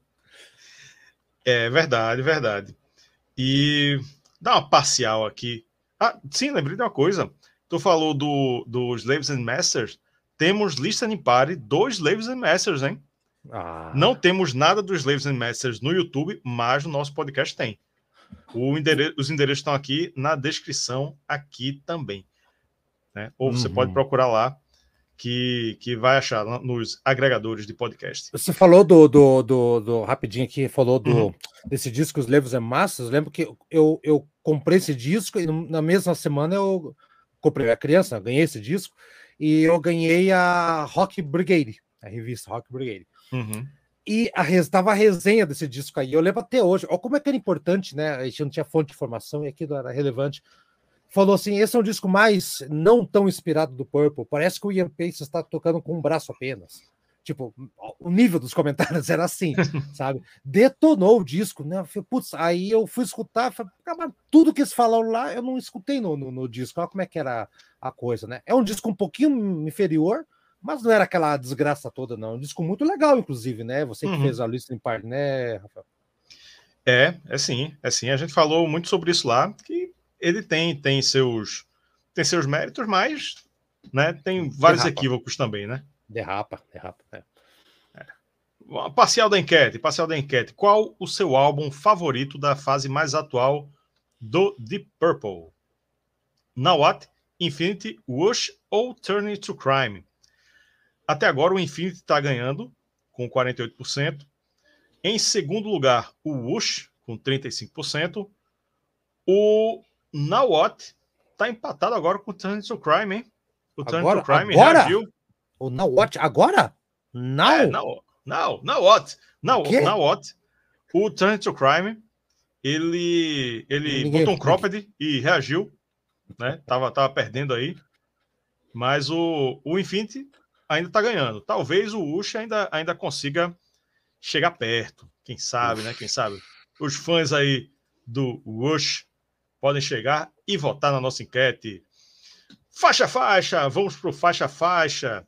É verdade, verdade. E dá uma parcial aqui. Ah, sim, lembrei de uma coisa. Tu falou do, dos Slaves and Masters. Temos Listening Party dos Slaves and Masters, hein? Ah. Não temos nada dos Slaves and Masters no YouTube, mas no nosso podcast tem. Endere... Os endereços estão aqui na descrição, aqui também. Né? Ou você uhum. pode procurar lá, que, que vai achar nos agregadores de podcast. Você falou do, do, do, do rapidinho aqui, falou do, uhum. desse disco Os Levos é Massas. Lembro que eu, eu comprei esse disco e na mesma semana eu comprei a criança, ganhei esse disco e eu ganhei a Rock Brigade, a revista Rock Brigade. Uhum. E a, estava a resenha desse disco aí. Eu lembro até hoje. Olha como é que era importante, né? A gente não tinha fonte de informação e aquilo era relevante. Falou assim: esse é um disco mais não tão inspirado do Purple. Parece que o Ian Pace está tocando com um braço apenas. Tipo, o nível dos comentários [LAUGHS] era assim, sabe? Detonou o disco, né? falei, Putz, aí eu fui escutar, falei, tudo que eles falaram lá eu não escutei no, no, no disco. Olha como é que era a coisa, né? É um disco um pouquinho inferior, mas não era aquela desgraça toda, não. Um disco muito legal, inclusive, né? Você que uhum. fez a lista em parte, né, Rafael? É, é sim, é sim. A gente falou muito sobre isso lá, que ele tem, tem seus tem seus méritos, mas né, tem vários derrapa. equívocos também, né? Derrapa, derrapa. É. É. Parcial da enquete, parcial da enquete. Qual o seu álbum favorito da fase mais atual do Deep Purple? Now What, Infinity, Wush ou Turn It to Crime. Até agora o Infinity está ganhando com 48%. Em segundo lugar, o Wush com 35%. O Now What está empatado agora com o Turn to Crime, hein? O Turn agora, to Crime agora? reagiu. O Now What agora? Now? É, now, now, now What? Now, now What? O Turn to Crime, ele, ele botou um cropped e reagiu, né? Tava, tava perdendo aí. Mas o, o Infinity ainda tá ganhando. Talvez o Ush ainda, ainda consiga chegar perto. Quem sabe, né? Quem sabe? Os fãs aí do Ush podem chegar e votar na nossa enquete. Faixa faixa, vamos pro faixa faixa.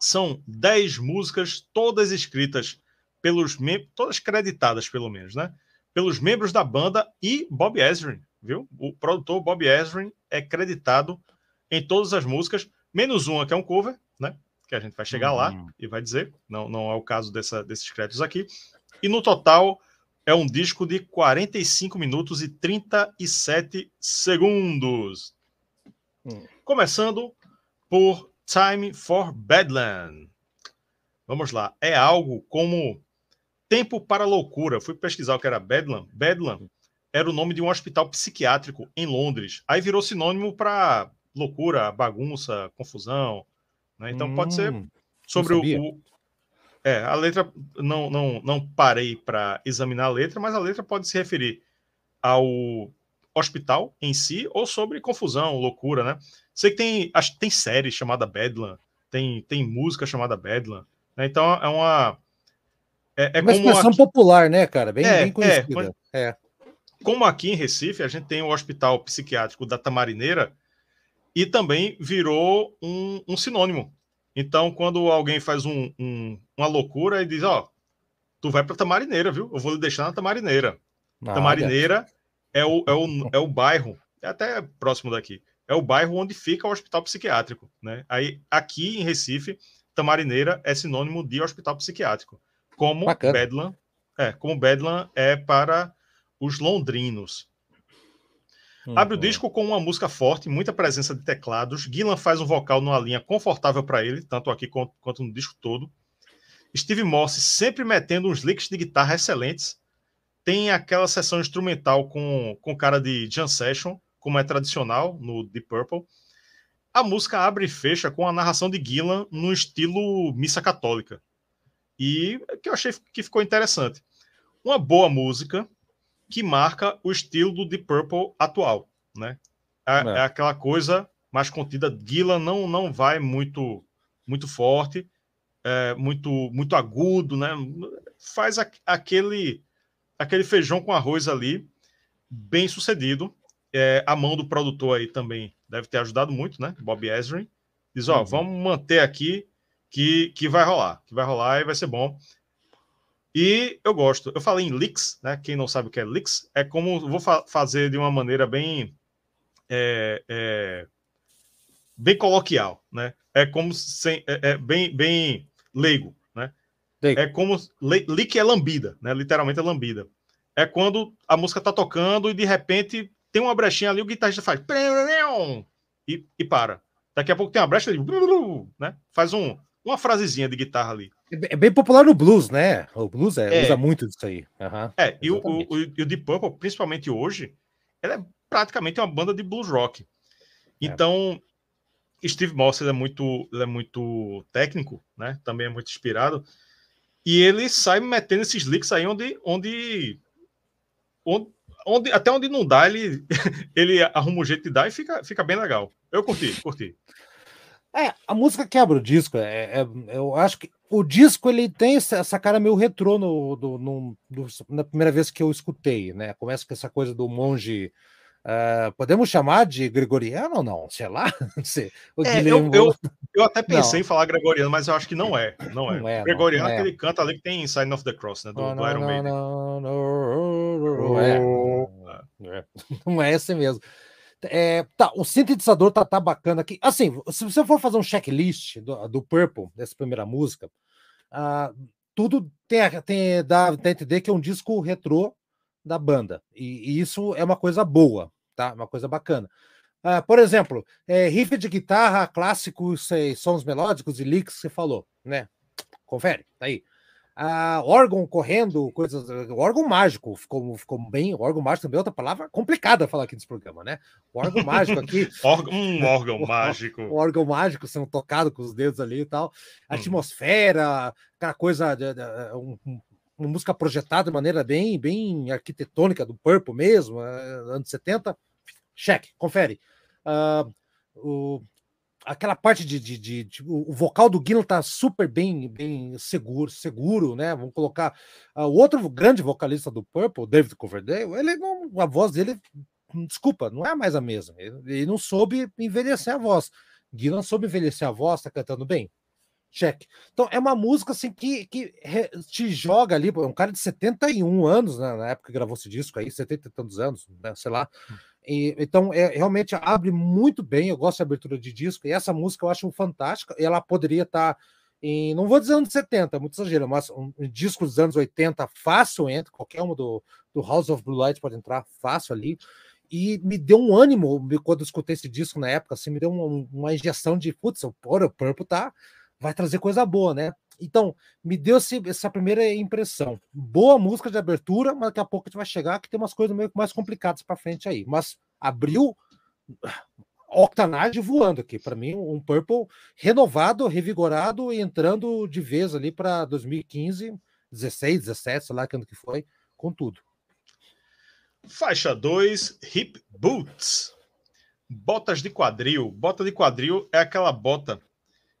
São 10 músicas, todas escritas pelos membros, todas creditadas pelo menos, né? Pelos membros da banda e Bob Ezrin, viu? O produtor Bob Ezrin é creditado em todas as músicas, menos uma que é um cover, né? Que a gente vai chegar uhum. lá e vai dizer, não, não é o caso dessa, desses créditos aqui. E no total é um disco de 45 minutos e 37 segundos. Hum. Começando por Time for Bedlam. Vamos lá. É algo como Tempo para Loucura. Fui pesquisar o que era Bedlam. Bedlam era o nome de um hospital psiquiátrico em Londres. Aí virou sinônimo para loucura, bagunça, confusão. Né? Então hum, pode ser hum, sobre o, o, É, a letra. Não, não, não parei para examinar a letra, mas a letra pode se referir ao hospital em si ou sobre confusão, loucura, né? Sei que tem, acho tem série chamada Bedlam, tem, tem música chamada Bedlam, né? Então é uma é, é uma expressão popular, né, cara? Bem, é, bem é, conhecida. É, é. Como aqui em Recife, a gente tem o Hospital Psiquiátrico da Tamarineira e também virou um, um sinônimo. Então, quando alguém faz um, um, uma loucura e diz, ó, oh, tu vai para Tamarineira, viu? Eu vou lhe deixar na Tamarineira. Ah, Tamarineira é o, é, o, [LAUGHS] é o bairro, é até próximo daqui, é o bairro onde fica o hospital psiquiátrico, né? Aí, aqui em Recife, Tamarineira é sinônimo de hospital psiquiátrico, como Bacana. Bedlam, é, como Bedlam é para os londrinos. Uhum. Abre o disco com uma música forte, muita presença de teclados. Gillan faz um vocal numa linha confortável para ele, tanto aqui quanto, quanto no disco todo. Steve Morse sempre metendo uns licks de guitarra excelentes. Tem aquela sessão instrumental com, com cara de jam session, como é tradicional no Deep Purple. A música abre e fecha com a narração de Gillan no estilo missa católica. E que eu achei que ficou interessante. Uma boa música que marca o estilo do Deep Purple atual, né? É, é. é aquela coisa mais contida. Gillan não, não vai muito muito forte, é, muito muito agudo, né? Faz a, aquele aquele feijão com arroz ali, bem sucedido. É, a mão do produtor aí também deve ter ajudado muito, né? Bob Ezrin. Diz, ó, uhum. vamos manter aqui que, que vai rolar, que vai rolar e vai ser bom. E eu gosto. Eu falei em leaks, né? Quem não sabe o que é leaks, é como vou fa fazer de uma maneira bem é, é, bem coloquial, né? É como sem, é, é bem bem leigo, né? Leigo. É como leak é lambida, né? Literalmente é lambida. É quando a música tá tocando e de repente tem uma brechinha ali, o guitarrista faz e, e para. Daqui a pouco tem uma brecha ali, né? Faz um, uma frasezinha de guitarra ali. É, é bem popular no blues, né? O blues é, é. usa muito disso aí. Uhum, é, e o, o, o, o Deep Purple, principalmente hoje, ela é praticamente uma banda de blues rock. É. Então, é. Steve Moss é muito, é muito técnico, né? Também é muito inspirado. E ele sai metendo esses licks aí onde, onde, onde, onde até onde não dá, ele, [LAUGHS] ele arruma um jeito de dar e fica, fica bem legal. Eu curti, curti. É, a música quebra o disco. É, é, eu acho que o disco ele tem essa cara meio retrô no, do, no, do, na primeira vez que eu escutei, né? Começa com essa coisa do monge. Uh, podemos chamar de gregoriano ou não? Sei lá. Sei. É, eu, eu, eu, até pensei não. em falar gregoriano, mas eu acho que não é. Não é. Não é gregoriano não, é aquele canta ali que tem Sign of the Cross, né? Do, não, do Iron Maiden. Não, não, é. não, é. Não é esse mesmo. É, tá, o sintetizador tá, tá bacana aqui. Assim, se você for fazer um checklist do, do Purple, dessa primeira música, uh, tudo tem, tem, dá, dá a entender que é um disco retrô da banda. E, e, isso é uma coisa boa, tá? Uma coisa bacana. Uh, por exemplo, é, riff de guitarra clássicos, sons melódicos e licks que você falou, né? Confere, tá aí. Uh, órgão correndo, coisas. órgão mágico ficou, ficou bem. órgão mágico também é outra palavra complicada falar aqui nesse programa, né? O órgão mágico aqui. [LAUGHS] um [LAUGHS] órgão mágico. O, órgão mágico sendo tocado com os dedos ali e tal. A hum. atmosfera, aquela coisa. De, de, um, uma música projetada de maneira bem, bem arquitetônica do Purple mesmo, eh, anos 70 cheque, confere. Uh, o, aquela parte de, de, de, de, o vocal do Gillan tá super bem bem seguro seguro né? Vamos colocar uh, o outro grande vocalista do Purple David Coverdale ele não, a voz dele desculpa não é mais a mesma. Ele, ele não soube envelhecer a voz. Gillan soube envelhecer a voz tá cantando bem? Check. Então é uma música assim que, que te joga ali é um cara de 71 anos né, na época que gravou esse disco aí 70 e tantos anos né, sei lá. Hum. E, então, é, realmente abre muito bem. Eu gosto da abertura de disco, e essa música eu acho fantástica. Ela poderia estar tá em, não vou dizer anos 70, muito exagero, mas um, um disco dos anos 80 fácil entra, qualquer um do, do House of Blue Light pode entrar fácil ali. E me deu um ânimo quando eu escutei esse disco na época, assim, me deu uma, uma injeção de putz, o Purple tá, vai trazer coisa boa, né? Então, me deu essa primeira impressão. Boa música de abertura, mas daqui a pouco a gente vai chegar que tem umas coisas meio mais complicadas para frente aí. Mas abriu Octanage voando aqui. Para mim, um Purple renovado, revigorado e entrando de vez ali para 2015, 16, 17, sei lá que ano que foi, com tudo. Faixa 2, Hip Boots. Botas de quadril. Bota de quadril é aquela bota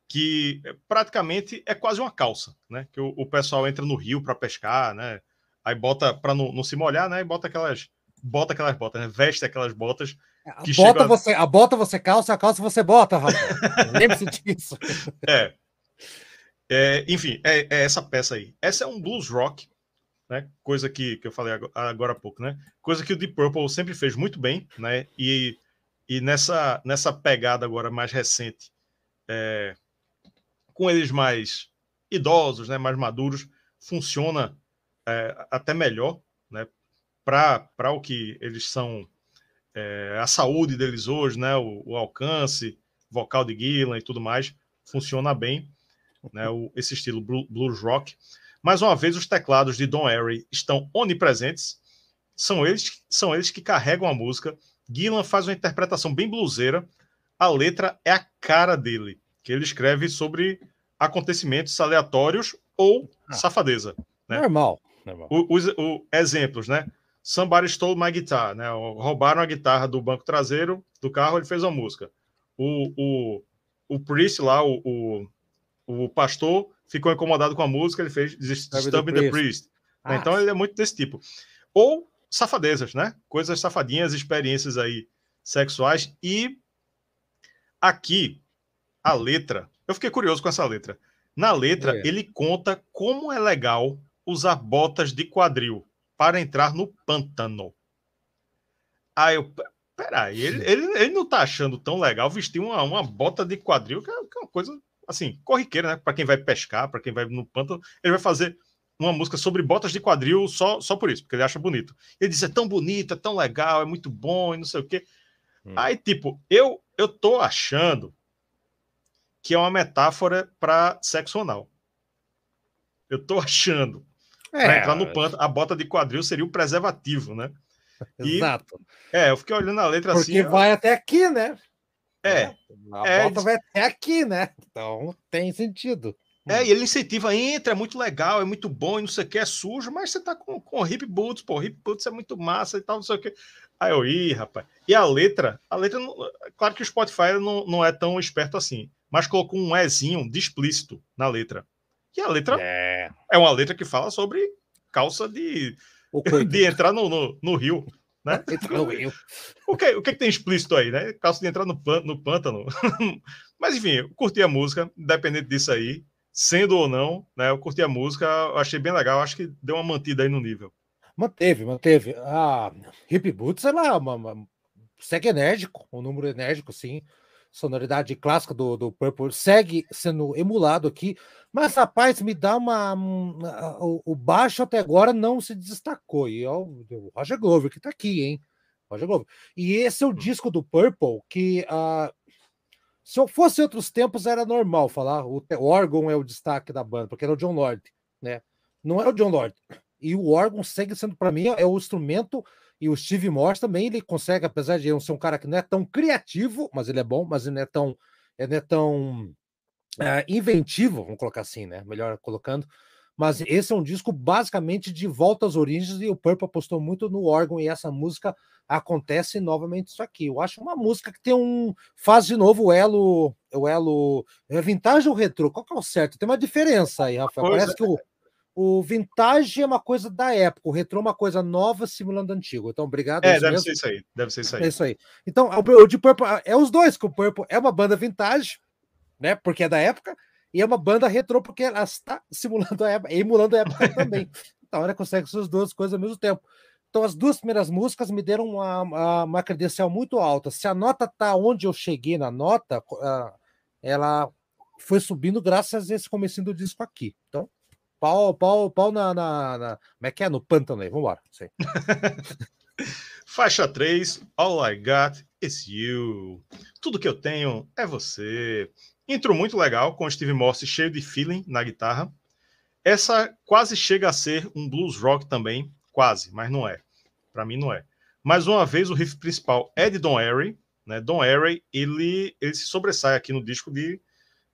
que praticamente é quase uma calça, né? Que o, o pessoal entra no rio para pescar, né? Aí bota para não, não, se molhar, né? E bota aquelas bota aquelas botas, né? Veste aquelas botas. A bota, você, a bota você calça, a calça você bota, Rafael. Lembre-se [LAUGHS] disso. É. é enfim, é, é, essa peça aí. Essa é um blues rock, né? Coisa que, que eu falei agora, agora há pouco, né? Coisa que o Deep Purple sempre fez muito bem, né? E, e nessa, nessa pegada agora mais recente, é, com eles mais idosos, né, mais maduros, funciona é, até melhor, né, para o que eles são, é, a saúde deles hoje, né, o, o, alcance vocal de Gillan e tudo mais, funciona bem, né, o, esse estilo blues rock. Mais uma vez, os teclados de Don Airy estão onipresentes, são eles, são eles que carregam a música. Gillan faz uma interpretação bem bluseira, a letra é a cara dele que ele escreve sobre acontecimentos aleatórios ou ah, safadeza. Né? Normal. normal. O, os o, exemplos, né? Somebody stole my guitar, né? Roubaram a guitarra do banco traseiro do carro, ele fez uma música. O, o, o priest lá, o, o, o pastor, ficou incomodado com a música, ele fez Disturbing the, the Priest. Ah. Então ele é muito desse tipo. Ou safadezas, né? Coisas safadinhas, experiências aí sexuais. E aqui a letra. Eu fiquei curioso com essa letra. Na letra, é. ele conta como é legal usar botas de quadril para entrar no pântano. Aí eu. Peraí, ele, ele, ele não tá achando tão legal vestir uma, uma bota de quadril, que é, que é uma coisa, assim, corriqueira, né? Para quem vai pescar, para quem vai no pântano, ele vai fazer uma música sobre botas de quadril só, só por isso, porque ele acha bonito. Ele diz: é tão bonito, é tão legal, é muito bom e não sei o quê. Hum. Aí, tipo, eu, eu tô achando que é uma metáfora para sexo anal. Eu tô achando. É. Para entrar no panto, a bota de quadril seria o preservativo, né? E, Exato. É, eu fiquei olhando a letra Porque assim. Porque vai até aqui, né? É. A é, bota vai até aqui, né? Então tem sentido. É, e ele incentiva, entra, é muito legal, é muito bom, e não sei o que, é sujo, mas você tá com, com hip boots, pô, hip boots é muito massa e tal, não sei o que. Aí eu, ih, rapaz. E a letra, a letra, claro que o Spotify não, não é tão esperto assim mas colocou um Ezinho de explícito na letra. E a letra é, é uma letra que fala sobre calça de, de entrar no, no, no rio. Né? [LAUGHS] o, que, o que, que tem explícito aí, né? Calça de entrar no, no pântano. [LAUGHS] Mas enfim, eu curti a música, independente disso aí, sendo ou não, né? Eu curti a música, eu achei bem legal, acho que deu uma mantida aí no nível. Manteve, manteve. A Hip Boots, ela uma, uma, segue enérgico, um número enérgico, sim sonoridade clássica do, do Purple segue sendo emulado aqui, mas rapaz, me dá uma. o, o, baixo até agora não se destacou. E ó, o Roger Glover que tá aqui, hein? Roger Glover. E esse é o hum. disco do Purple que uh, se eu fosse outros tempos era normal falar o, o órgão é o destaque da banda, porque era o John Lord, né? Não é o John Lord. E o órgão segue sendo para mim é o instrumento e o Steve Morse também ele consegue, apesar de eu ser um cara que não é tão criativo, mas ele é bom, mas ele não é tão, ele não é tão é, inventivo, vamos colocar assim, né? Melhor colocando. Mas esse é um disco basicamente de volta às origens e o Purple apostou muito no órgão e essa música acontece novamente isso aqui. Eu acho uma música que tem um faz de novo o elo, o elo é vintage ou retrô? Qual que é o certo? Tem uma diferença aí, Rafael. Parece é. que o o vintage é uma coisa da época, o retrô é uma coisa nova simulando antigo. Então, obrigado. É, deve mesmo. ser isso aí. Deve ser isso aí. É isso aí. Então, o de Purple é os dois, que o Purple é uma banda vintage, né? Porque é da época, e é uma banda retrô porque ela está simulando a época, emulando a época também. [LAUGHS] Então, ela consegue essas duas coisas ao mesmo tempo. Então, as duas primeiras músicas me deram uma, uma credencial muito alta. Se a nota tá onde eu cheguei na nota, ela foi subindo graças a esse comecinho do disco aqui. Então, Pau, pau, pau na, na, na. Como é que é? No pântano aí. Vambora. Sim. [LAUGHS] Faixa 3, All I Got Is You. Tudo que eu tenho é você. Intro muito legal, com Steve Morse cheio de feeling na guitarra. Essa quase chega a ser um blues rock também, quase, mas não é. Para mim não é. Mais uma vez, o riff principal é de Don Airey. Né? Don Airey, ele, ele se sobressai aqui no disco de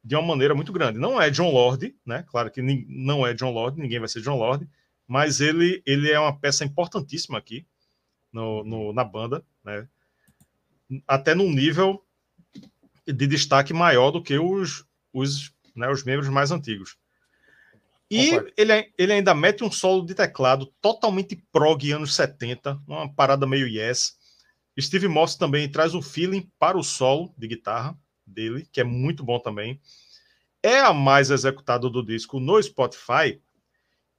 de uma maneira muito grande. Não é John Lord, né? Claro que não é John Lord, ninguém vai ser John Lord, mas ele, ele é uma peça importantíssima aqui no, no na banda, né? Até num nível de destaque maior do que os, os, né, os membros mais antigos. E ele, ele ainda mete um solo de teclado totalmente prog anos 70, uma parada meio yes. Steve Moss também traz o feeling para o solo de guitarra dele, que é muito bom também. É a mais executada do disco no Spotify.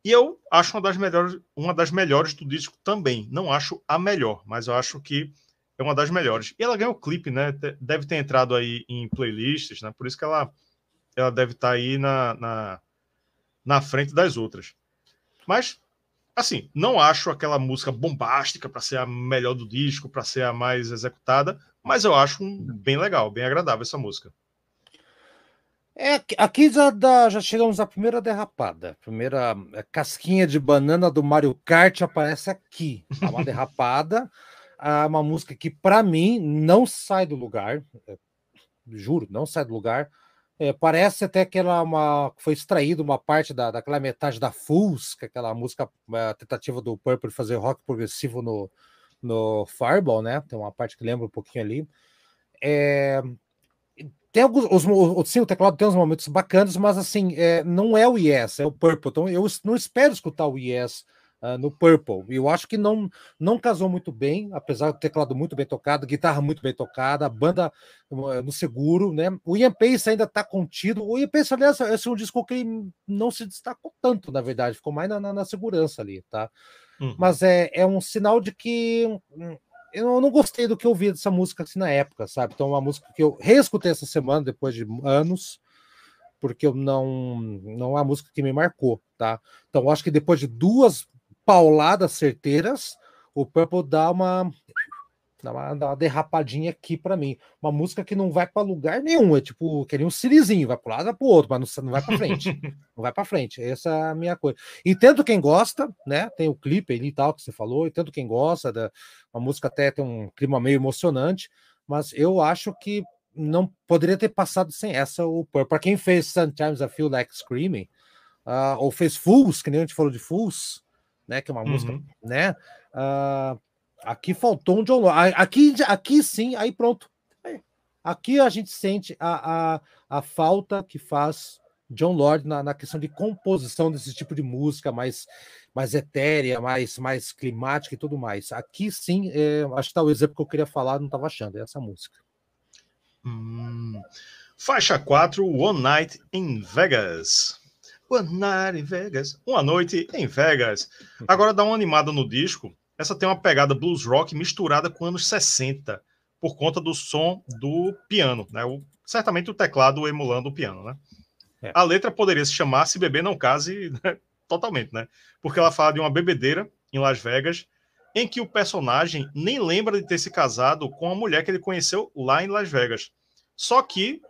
E eu acho uma das melhores, uma das melhores do disco também. Não acho a melhor, mas eu acho que é uma das melhores. E ela ganhou o clipe, né? Deve ter entrado aí em playlists, né? Por isso que ela, ela deve estar tá aí na, na, na frente das outras. Mas, assim, não acho aquela música bombástica para ser a melhor do disco, para ser a mais executada, mas eu acho um, bem legal, bem agradável essa música. É, aqui já, dá, já chegamos à primeira derrapada. Primeira é, casquinha de banana do Mario Kart aparece aqui. É uma [LAUGHS] derrapada. É uma música que, para mim, não sai do lugar. É, juro, não sai do lugar. É, parece até que ela uma, foi extraída uma parte da, daquela metade da Fools, que é aquela música, a tentativa do Purple de fazer rock progressivo no, no Fireball, né? Tem uma parte que lembra um pouquinho ali. É, tem alguns. Os, os, sim, o teclado tem uns momentos bacanas, mas assim, é, não é o Yes, é o Purple. Então eu não espero escutar o Yes uh, no Purple. Eu acho que não, não casou muito bem, apesar do teclado muito bem tocado, guitarra muito bem tocada, banda uh, no seguro, né? O Ian Pace ainda está contido. O Ian Pace, aliás, esse é um disco que não se destacou tanto, na verdade, ficou mais na, na, na segurança ali, tá? Uhum. Mas é, é um sinal de que hum, eu não gostei do que eu ouvi dessa música assim na época, sabe? Então, é uma música que eu reescutei essa semana, depois de anos, porque eu não. Não é uma música que me marcou, tá? Então, acho que depois de duas pauladas certeiras, o Purple dá uma dá uma, dá uma derrapadinha aqui para mim. Uma música que não vai para lugar nenhum, é tipo, queria um sirizinho, vai para lado, vai para o outro, mas não, não vai para frente. [LAUGHS] não vai para frente. Essa é a minha coisa. Entendo quem gosta, né? Tem o clipe ali e tal que você falou, entendo quem gosta, da, a música até tem um clima meio emocionante, mas eu acho que não poderia ter passado sem essa o Para quem fez Sometimes I Feel Like Screaming, uh, ou fez Fools, que nem a gente falou de Fools, né? Que é uma uhum. música, né? Uh, Aqui faltou um John Lord. Aqui, aqui sim, aí pronto. Aqui a gente sente a, a, a falta que faz John Lord na, na, questão de composição desse tipo de música mais, mais etérea, mais, mais climática e tudo mais. Aqui sim, é, acho que tá o exemplo que eu queria falar, não estava achando, é essa música. Hum. Faixa 4, One Night in Vegas. One Night in Vegas. Uma noite em Vegas. Uhum. Agora dá uma animada no disco essa tem uma pegada blues rock misturada com anos 60, por conta do som do piano, né? O, certamente o teclado emulando o piano, né? É. A letra poderia se chamar Se Beber Não Case né? totalmente, né? Porque ela fala de uma bebedeira em Las Vegas em que o personagem nem lembra de ter se casado com a mulher que ele conheceu lá em Las Vegas. Só que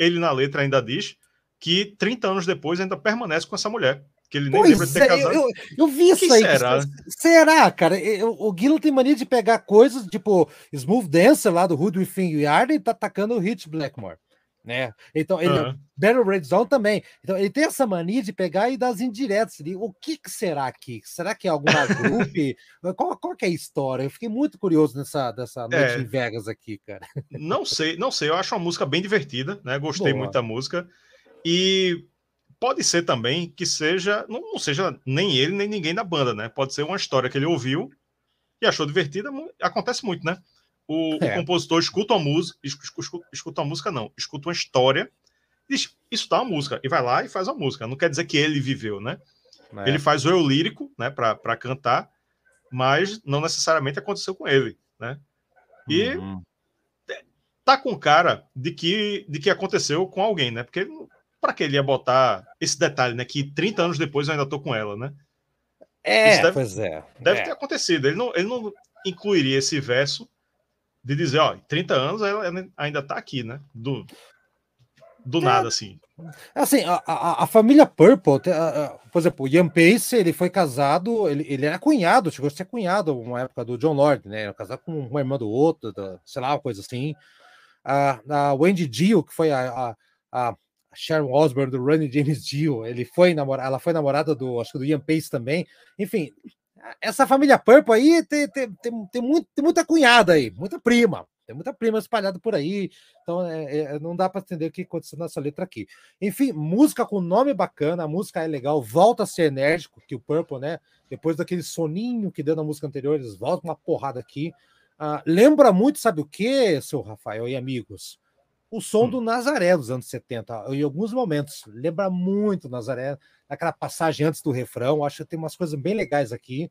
ele na letra ainda diz que 30 anos depois ainda permanece com essa mulher. Que ele nem Pois lembra de ter é, casado. eu, eu, eu vi isso aí. será? Será, cara? Eu- o Guilherme tem mania de pegar coisas tipo Smooth Dancer lá do Hood Within Yard e tá atacando o Hit Blackmore. Né? Então, ele, Aham. Battle Red Zone também. Então, ele tem essa mania de pegar e dar as indiretas. ali. O que, que será aqui? Será que é alguma [LAUGHS] grupo? qual, qual que é a história? Eu fiquei muito curioso nessa dessa noite É. em Vegas aqui, cara. Não sei, não sei. Eu acho uma música bem divertida, né? Gostei Boa. muito da música. E pode ser também que seja, não, não seja nem ele, nem ninguém da banda, né? Pode ser uma história que ele ouviu e achou divertida. Acontece muito, né? O, o É. compositor escuta uma música, escuta, uma música, não, escuta uma história, diz, isso dá uma música, e vai lá e faz uma música. Não quer dizer que ele viveu, né? É. Ele faz o eu lírico, né, para cantar, mas não necessariamente aconteceu com ele, né? E Uhum. tá com cara de que, de que aconteceu com alguém, né? Porque para que ele ia botar esse detalhe, né? Que 30 anos depois eu ainda tô com ela, né? É, Isso deve- pois é. Deve é. ter acontecido. Ele não, ele não incluiria esse verso de dizer, ó, 30 anos ela ainda tá aqui, né? Do, do É. nada, assim. Assim, a, a, a família Purple, a- por exemplo, o Ian Pace, ele foi casado, ele, ele era cunhado, chegou a ser cunhado uma época do John Lord, né? Era casado com uma irmã do outro, da- sei lá, uma coisa assim. A, a Wendy Dio, que foi a, a Sharon Osbourne do Ronnie James Dio, ele foi namorada, ela foi namorada do, acho que do Ian Pace também. Enfim, essa família Purple aí tem, tem, tem, tem, muito, tem muita cunhada aí, muita prima. Tem muita prima espalhada por aí, então é, é, não dá para entender o que aconteceu nessa letra aqui. Enfim, música com nome bacana, a música é legal, volta a ser enérgico, que o Purple, né? Depois daquele soninho que deu na música anterior, eles voltam uma porrada aqui. Ah, lembra muito, sabe o que, seu Rafael e amigos? O som Hum. do Nazaré dos anos 70, em alguns momentos. Lembra muito Nazaré, naquela passagem antes do refrão. Acho que tem umas coisas bem legais aqui.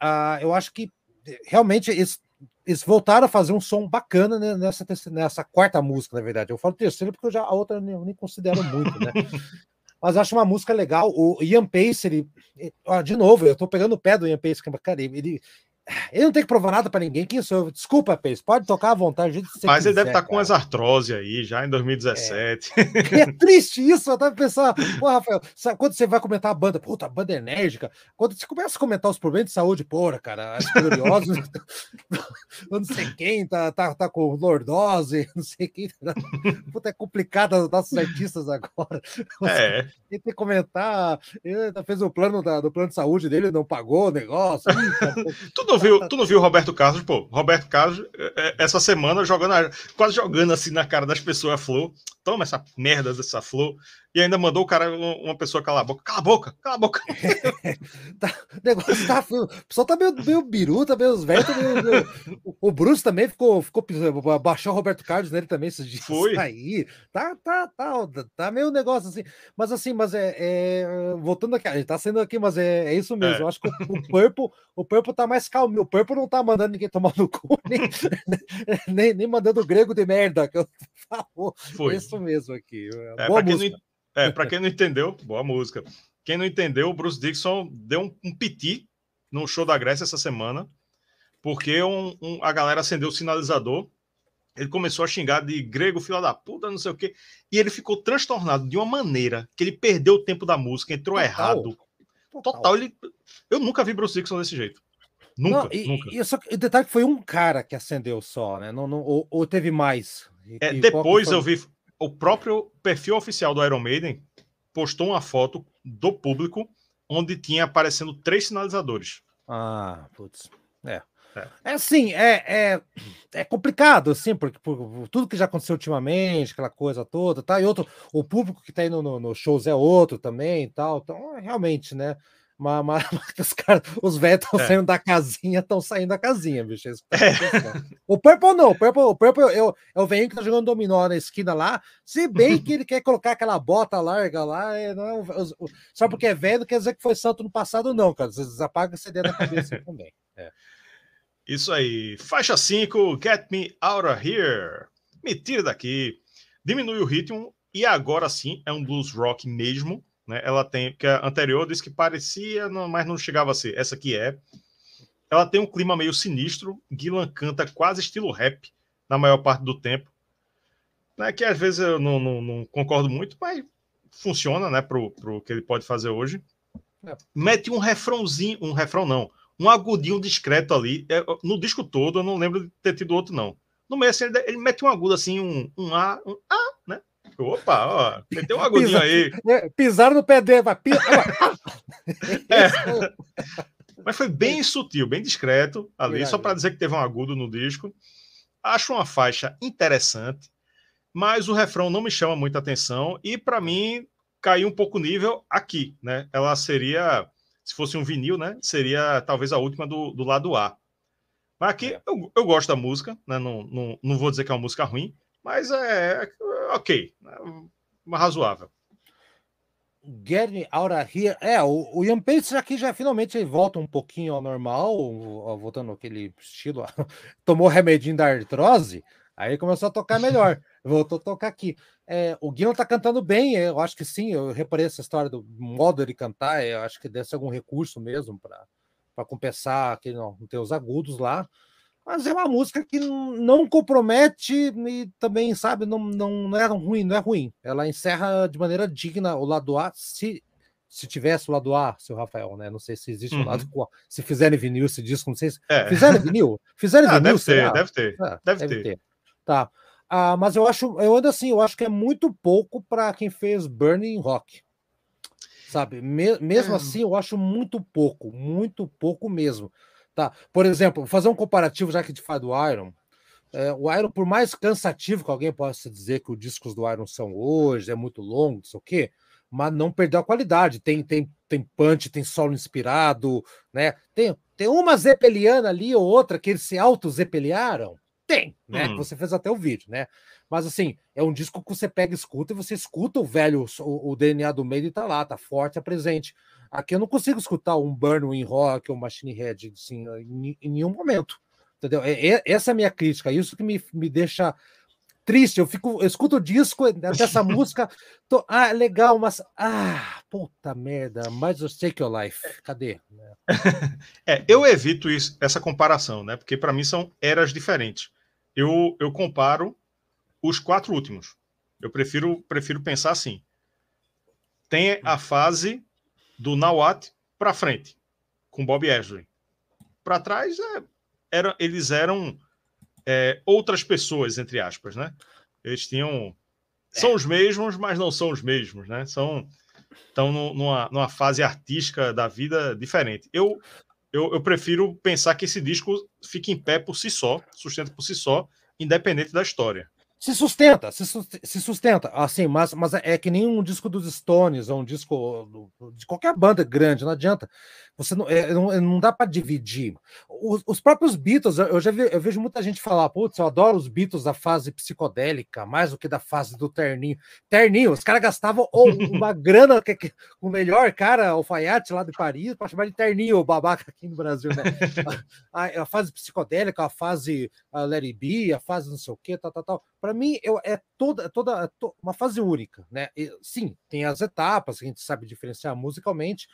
Ah, eu acho que eh, realmente eles, eles voltaram a fazer um som bacana né, nessa, nessa quarta música, na verdade. Eu falo terceira porque eu já, a outra eu nem, eu nem considero muito, né? [LAUGHS] Mas acho uma música legal. O Ian Pace, ele. eh, ó, de novo, eu tô pegando o pé do Ian Pace, que, cara, ele, ele, não tem que provar nada para ninguém. Quem sou eu? Desculpa, Pace, pode tocar à vontade. Mas ele deve quiser, estar com cara. as artrose aí, já em 2017. É triste isso, eu tava pensando, pô, Rafael, sabe, quando você vai comentar a banda, puta, a banda é enérgica, quando você começa a comentar os problemas de saúde, porra, cara, as gloriosas, [LAUGHS] eu não sei quem tá, tá, tá com lordose, [LAUGHS] não sei quem, tá, puta, é complicado os nossos artistas agora. [LAUGHS] É, Tem que comentar, ele fez o plano da- do plano de saúde dele, não pagou o negócio. Ih, cara, Tu não viu, tu não viu o Roberto Carlos, pô? Roberto Carlos, é, é, essa semana, jogando, quase jogando assim na cara das pessoas a flor. Toma essa merda dessa flor. E ainda mandou o cara, um- uma pessoa calar a boca. Cala a boca, cala a boca. [LAUGHS] O negócio tá. O pessoal tá meio, meio biru, tá meio os velhos. tá meio- meio- [LAUGHS] o- O Bruce também ficou, ficou baixou o Roberto Carlos nele também esses dias Foi. [LAUGHS] aí. Tá, tá, tá, tá meio negócio assim. Mas assim, mas é. é- voltando aqui, a gente tá sendo aqui, mas é, é isso mesmo. É. Eu acho que o, o Purple, o Purple tá mais calmo. O Purple não tá mandando ninguém tomar no cu, nem, nem, nem mandando o grego de merda que eu falo. Foi. Isso mesmo aqui. É, Boa pra quem, não, é, quem não entendeu, boa música. Quem não entendeu, o Bruce Dixon deu um, um piti no show da Grécia essa semana, porque um- um- a galera acendeu o sinalizador. Ele começou a xingar de grego, filha da puta, não sei o quê. E ele ficou transtornado de uma maneira que ele perdeu o tempo da música, entrou Total. errado. Total, ele. Eu nunca vi Bruce Dixon desse jeito. Nunca, Não, e, nunca. E, só, o detalhe é que foi um cara que acendeu só, né? Não, não, ou, ou teve mais. E- É, depois eu vi o próprio perfil oficial do Iron Maiden postou uma foto do público onde tinha aparecendo três sinalizadores. Ah, putz. É. É. É assim, é, é, é complicado, assim, porque por, por tudo que já aconteceu ultimamente, aquela coisa toda, tá? E outro, o público que tá indo no, no shows é outro também e tal. Então, é, realmente, né? Mas, mas- mas os caras, os velhos estão É. saindo da casinha, estão saindo da casinha, bicho. é. O Purple não, o Purple, o Purple é, o- é o velhinho que tá jogando dominó na esquina lá, se bem que ele quer colocar aquela bota larga lá, é, não é o- só porque é velho não quer dizer que foi santo no passado, não, cara. Vocês apagam essa ideia da cabeça também. Isso aí. Faixa 5, Get Me Out of Here. Me tira daqui. Diminui o ritmo e agora sim é um blues rock mesmo. Né? Ela tem, que a anterior disse que parecia, mas não chegava a ser. Essa aqui é. ela tem um clima meio sinistro. Gillan canta quase estilo rap na maior parte do tempo. Né, que às vezes eu não, não, não concordo muito, mas funciona, né, pro, que ele pode fazer hoje. É. Mete um refrãozinho, um refrão não, um agudinho discreto ali. É, no disco todo, eu não lembro de ter tido outro, não. No meio, assim, ele, ele mete um agudo assim, um, um A, um A? Opa, ó, meteu um agudinho Pisa, aí. É, pisaram no pé dele, vai. é. [LAUGHS] Mas foi bem sutil, bem discreto ali, só para dizer que teve um agudo no disco. Acho uma faixa interessante, mas o refrão não me chama muita atenção e para mim caiu um pouco o nível aqui, né? Ela seria, se fosse um vinil, né? Seria talvez a última do, do lado A. Mas aqui é. eu, eu gosto da música, né? Não, não, não vou dizer que é uma música ruim, mas é, é ok, né? razoável. Out of Here. É, o, o Ian Pace aqui já finalmente volta um pouquinho ao normal, voltando aquele estilo. [LAUGHS] Tomou remedinho da artrose, aí começou a tocar melhor. [LAUGHS] Voltou a tocar aqui. É, o Guilherme tá cantando bem, eu acho que sim. Eu reparei essa história do modo de cantar. Eu acho que deve ser algum recurso mesmo para compensar que não, não ter os agudos lá mas é uma música que não compromete e também, sabe, não, não, não é ruim, não é ruim. Ela encerra de maneira digna o lado A, se, se tivesse o lado A, seu Rafael, né? Não sei se existe uhum. o lado A. Se fizerem vinil esse disco, não sei se. É. Fizeram vinil? Fizeram ah, vinil? Deve ter, deve ter, ah, deve, deve ter. ter. Tá. Ah, mas eu acho, eu ainda assim, eu acho que é muito pouco para quem fez Burning Rock. Sabe? Me, mesmo é. assim, eu acho muito pouco, muito pouco mesmo. Tá? Por exemplo, fazer um comparativo, já que a gente fala do Iron. É, o Iron, por mais cansativo que alguém possa dizer que os discos do Iron são hoje, é muito longo, não sei o quê, mas não perdeu a qualidade. Tem, tem, tem punch, tem solo inspirado, né? Tem, tem uma Zeppeliana ali ou outra que eles se auto-zeppeliaram. Tem, né? Hum. Você fez até o vídeo, né? Mas assim, é um disco que você pega, escuta e você escuta o velho, o, o DNA do meio e tá lá, tá forte, é presente. Aqui eu não consigo escutar um Burn in Rock ou Machine Head assim, em, em nenhum momento. Entendeu? É, é, essa é a minha crítica, isso que me, me deixa triste. Eu fico, eu escuto o disco dessa [LAUGHS] música, tô, ah, legal, mas ah, puta merda, mais o Take Your Life, cadê? [LAUGHS] É, eu evito isso, essa comparação, né? Porque para mim são eras diferentes. Eu, eu comparo os quatro últimos. Eu prefiro, prefiro pensar assim. Tem a fase do Nawat para frente, com Bob Ashley. Para trás, é, era, eles eram é, outras pessoas, entre aspas, né? Eles tinham. São é. os mesmos, mas não são os mesmos, né? São estão numa, numa fase artística da vida diferente. Eu, eu, eu prefiro pensar que esse disco fique em pé por si só, sustenta por si só, independente da história. Se sustenta, se, sustenta, assim, mas, mas é que nem um disco dos Stones ou um disco de qualquer banda grande, não adianta. Você não, é, não, não, dá para dividir. Os, os, próprios Beatles, eu já vi, eu vejo muita gente falar, putz, eu adoro os Beatles da fase psicodélica, mais do que da fase do terninho. Terninho, os caras gastavam uma [LAUGHS] grana, que, que, o melhor cara, alfaiate lá de Paris, para chamar de terninho, o babaca aqui no Brasil, né? [LAUGHS] a, a, fase psicodélica, a fase a Larry B, a fase não sei o que, tal, tal, tal. Para mim, eu, é toda, toda é to, uma fase única, né? E, sim, tem as etapas, a gente sabe diferenciar musicalmente,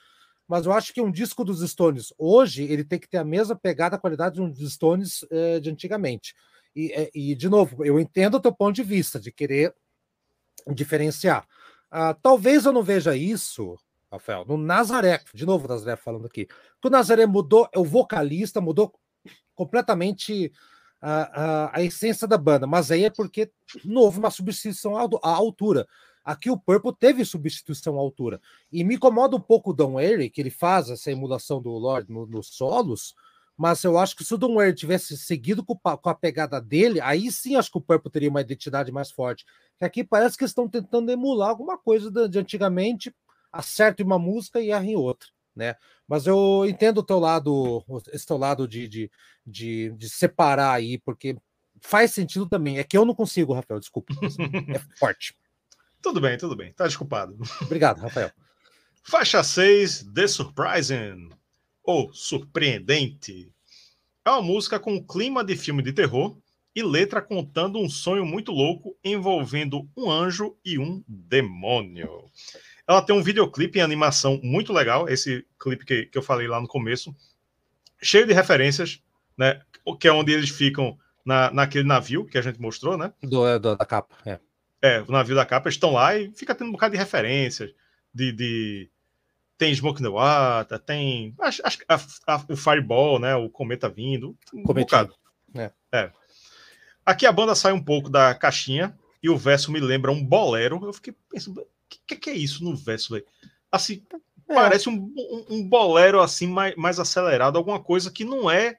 mas eu acho que um disco dos Stones hoje ele tem que ter a mesma pegada, a qualidade de um dos Stones eh, de antigamente. E, eh, e, de novo, eu entendo o teu ponto de vista de querer diferenciar. Ah, talvez eu não veja isso, Rafael, no Nazaré, de novo o Nazaré falando aqui, que o Nazaré mudou, é o vocalista, mudou completamente a, a, a essência da banda, mas aí é porque houve uma substituição à altura. Aqui o Purple teve substituição à altura. E me incomoda um pouco o Don Airy, que ele faz essa emulação do Lord nos no solos, mas eu acho que se o Don Airy tivesse seguido com, com, a pegada dele, aí sim acho que o Purple teria uma identidade mais forte. Que aqui parece que estão tentando emular alguma coisa de, de antigamente, acerta uma música e erra em outra. Né? Mas eu entendo o teu lado, esse teu lado de, de, de, de separar aí, porque faz sentido também. É que eu não consigo, Rafael, desculpa. [LAUGHS] É forte. Tudo bem, tudo bem. Tá desculpado. Obrigado, Rafael. Faixa 6, The Surprising, ou Surpreendente. É uma música com clima de filme de terror e letra contando um sonho muito louco envolvendo um anjo e um demônio. Ela tem um videoclipe em animação muito legal, esse clipe que, que eu falei lá no começo. cheio de referências, né? Que é onde eles ficam na, naquele navio que a gente mostrou, né? Do, do da capa, é. É, o navio da capa, eles estão lá e fica tendo um bocado de referências, de, de tem Smoke the Water, tem acho, acho, a, a, o Fireball, né? O cometa vindo, um Cometinho. bocado. É. é. Aqui a banda sai um pouco da caixinha e o verso me lembra um bolero. Eu fiquei pensando, o que, que, é isso no verso, velho? Assim, é. parece um, um, um, bolero assim mais, mais acelerado, alguma coisa que não é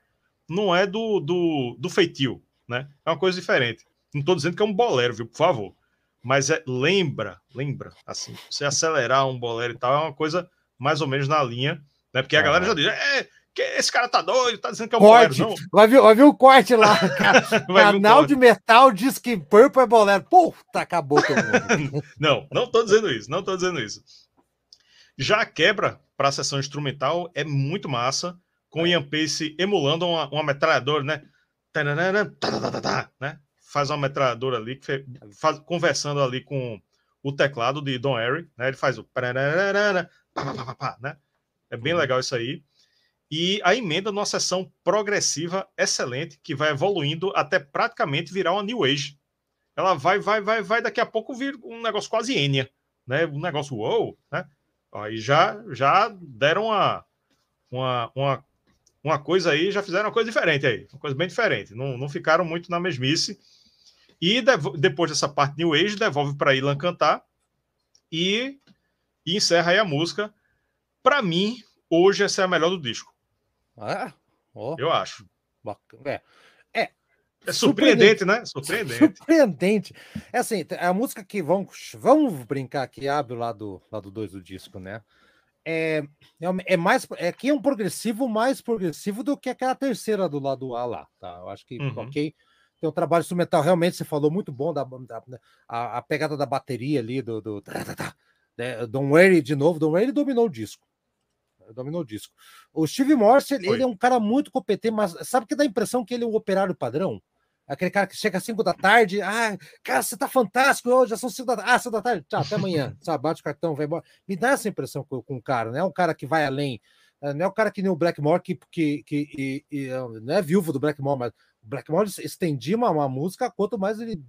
não é do, do, do feitio, né? É uma coisa diferente. Não estou dizendo que é um bolero, viu? Por favor. Mas é, lembra, lembra, assim, você acelerar um bolero e tal, é uma coisa mais ou menos na linha, né? Porque a galera já diz, é, que esse cara tá doido, tá dizendo que é um corte. bolero, não. Vai ver, vai ver o corte lá. [LAUGHS] Canal de metal diz que Purple é bolero. Puta, acabou [LAUGHS] não, não tô dizendo isso, não tô dizendo isso. Já a quebra para a sessão instrumental é muito massa, com o Ian Pace emulando uma, uma metralhadora, né? né? Faz uma metralhadora ali, faz, conversando ali com o teclado de Don Airy, né? Ele faz o né? É bem uhum. legal isso aí. E a emenda numa sessão progressiva excelente, que vai evoluindo até praticamente virar uma New Age. Ela vai, vai, vai, vai, daqui a pouco vir um negócio quase Enya, né? Um negócio wow, né? Aí já, já deram uma, uma, uma, uma coisa aí, já fizeram uma coisa diferente aí, uma coisa bem diferente. Não, não ficaram muito na mesmice. E depois dessa parte New Age, devolve para Ilan cantar e, e encerra aí a música. Para mim, hoje essa é a melhor do disco. Ah, oh. Eu acho. É. É, é surpreendente, né? Surpreendente. Surpreendente. É assim, a música que vamos, vamos brincar aqui, abre o lado 2 lado do disco, né? É, é, é mais é aqui é um progressivo mais progressivo do que aquela terceira do lado A lá, tá? Eu acho que uhum. ok. Tem um trabalho instrumental realmente, você falou muito bom da, da a, a, pegada da bateria ali do, do, do né? Don Wary de novo, Don Wary dominou o disco dominou o disco. O Steve Morse, ele, ele, é um cara muito competente, mas sabe que dá a impressão que ele é um operário padrão? Aquele cara que chega às 5 da tarde, ah, cara, você tá fantástico, hoje já são 5 da tarde, ah, 5 da tarde, tchau, até amanhã, [LAUGHS] sabe, bate o cartão, vai embora. Me dá essa impressão com, com o cara, né? É um cara que vai além, eh, não é o cara que nem o Blackmore, que, que, que e, e, não é viúvo do Blackmore, mas Blackmore estendia uma, uma música, quanto mais ele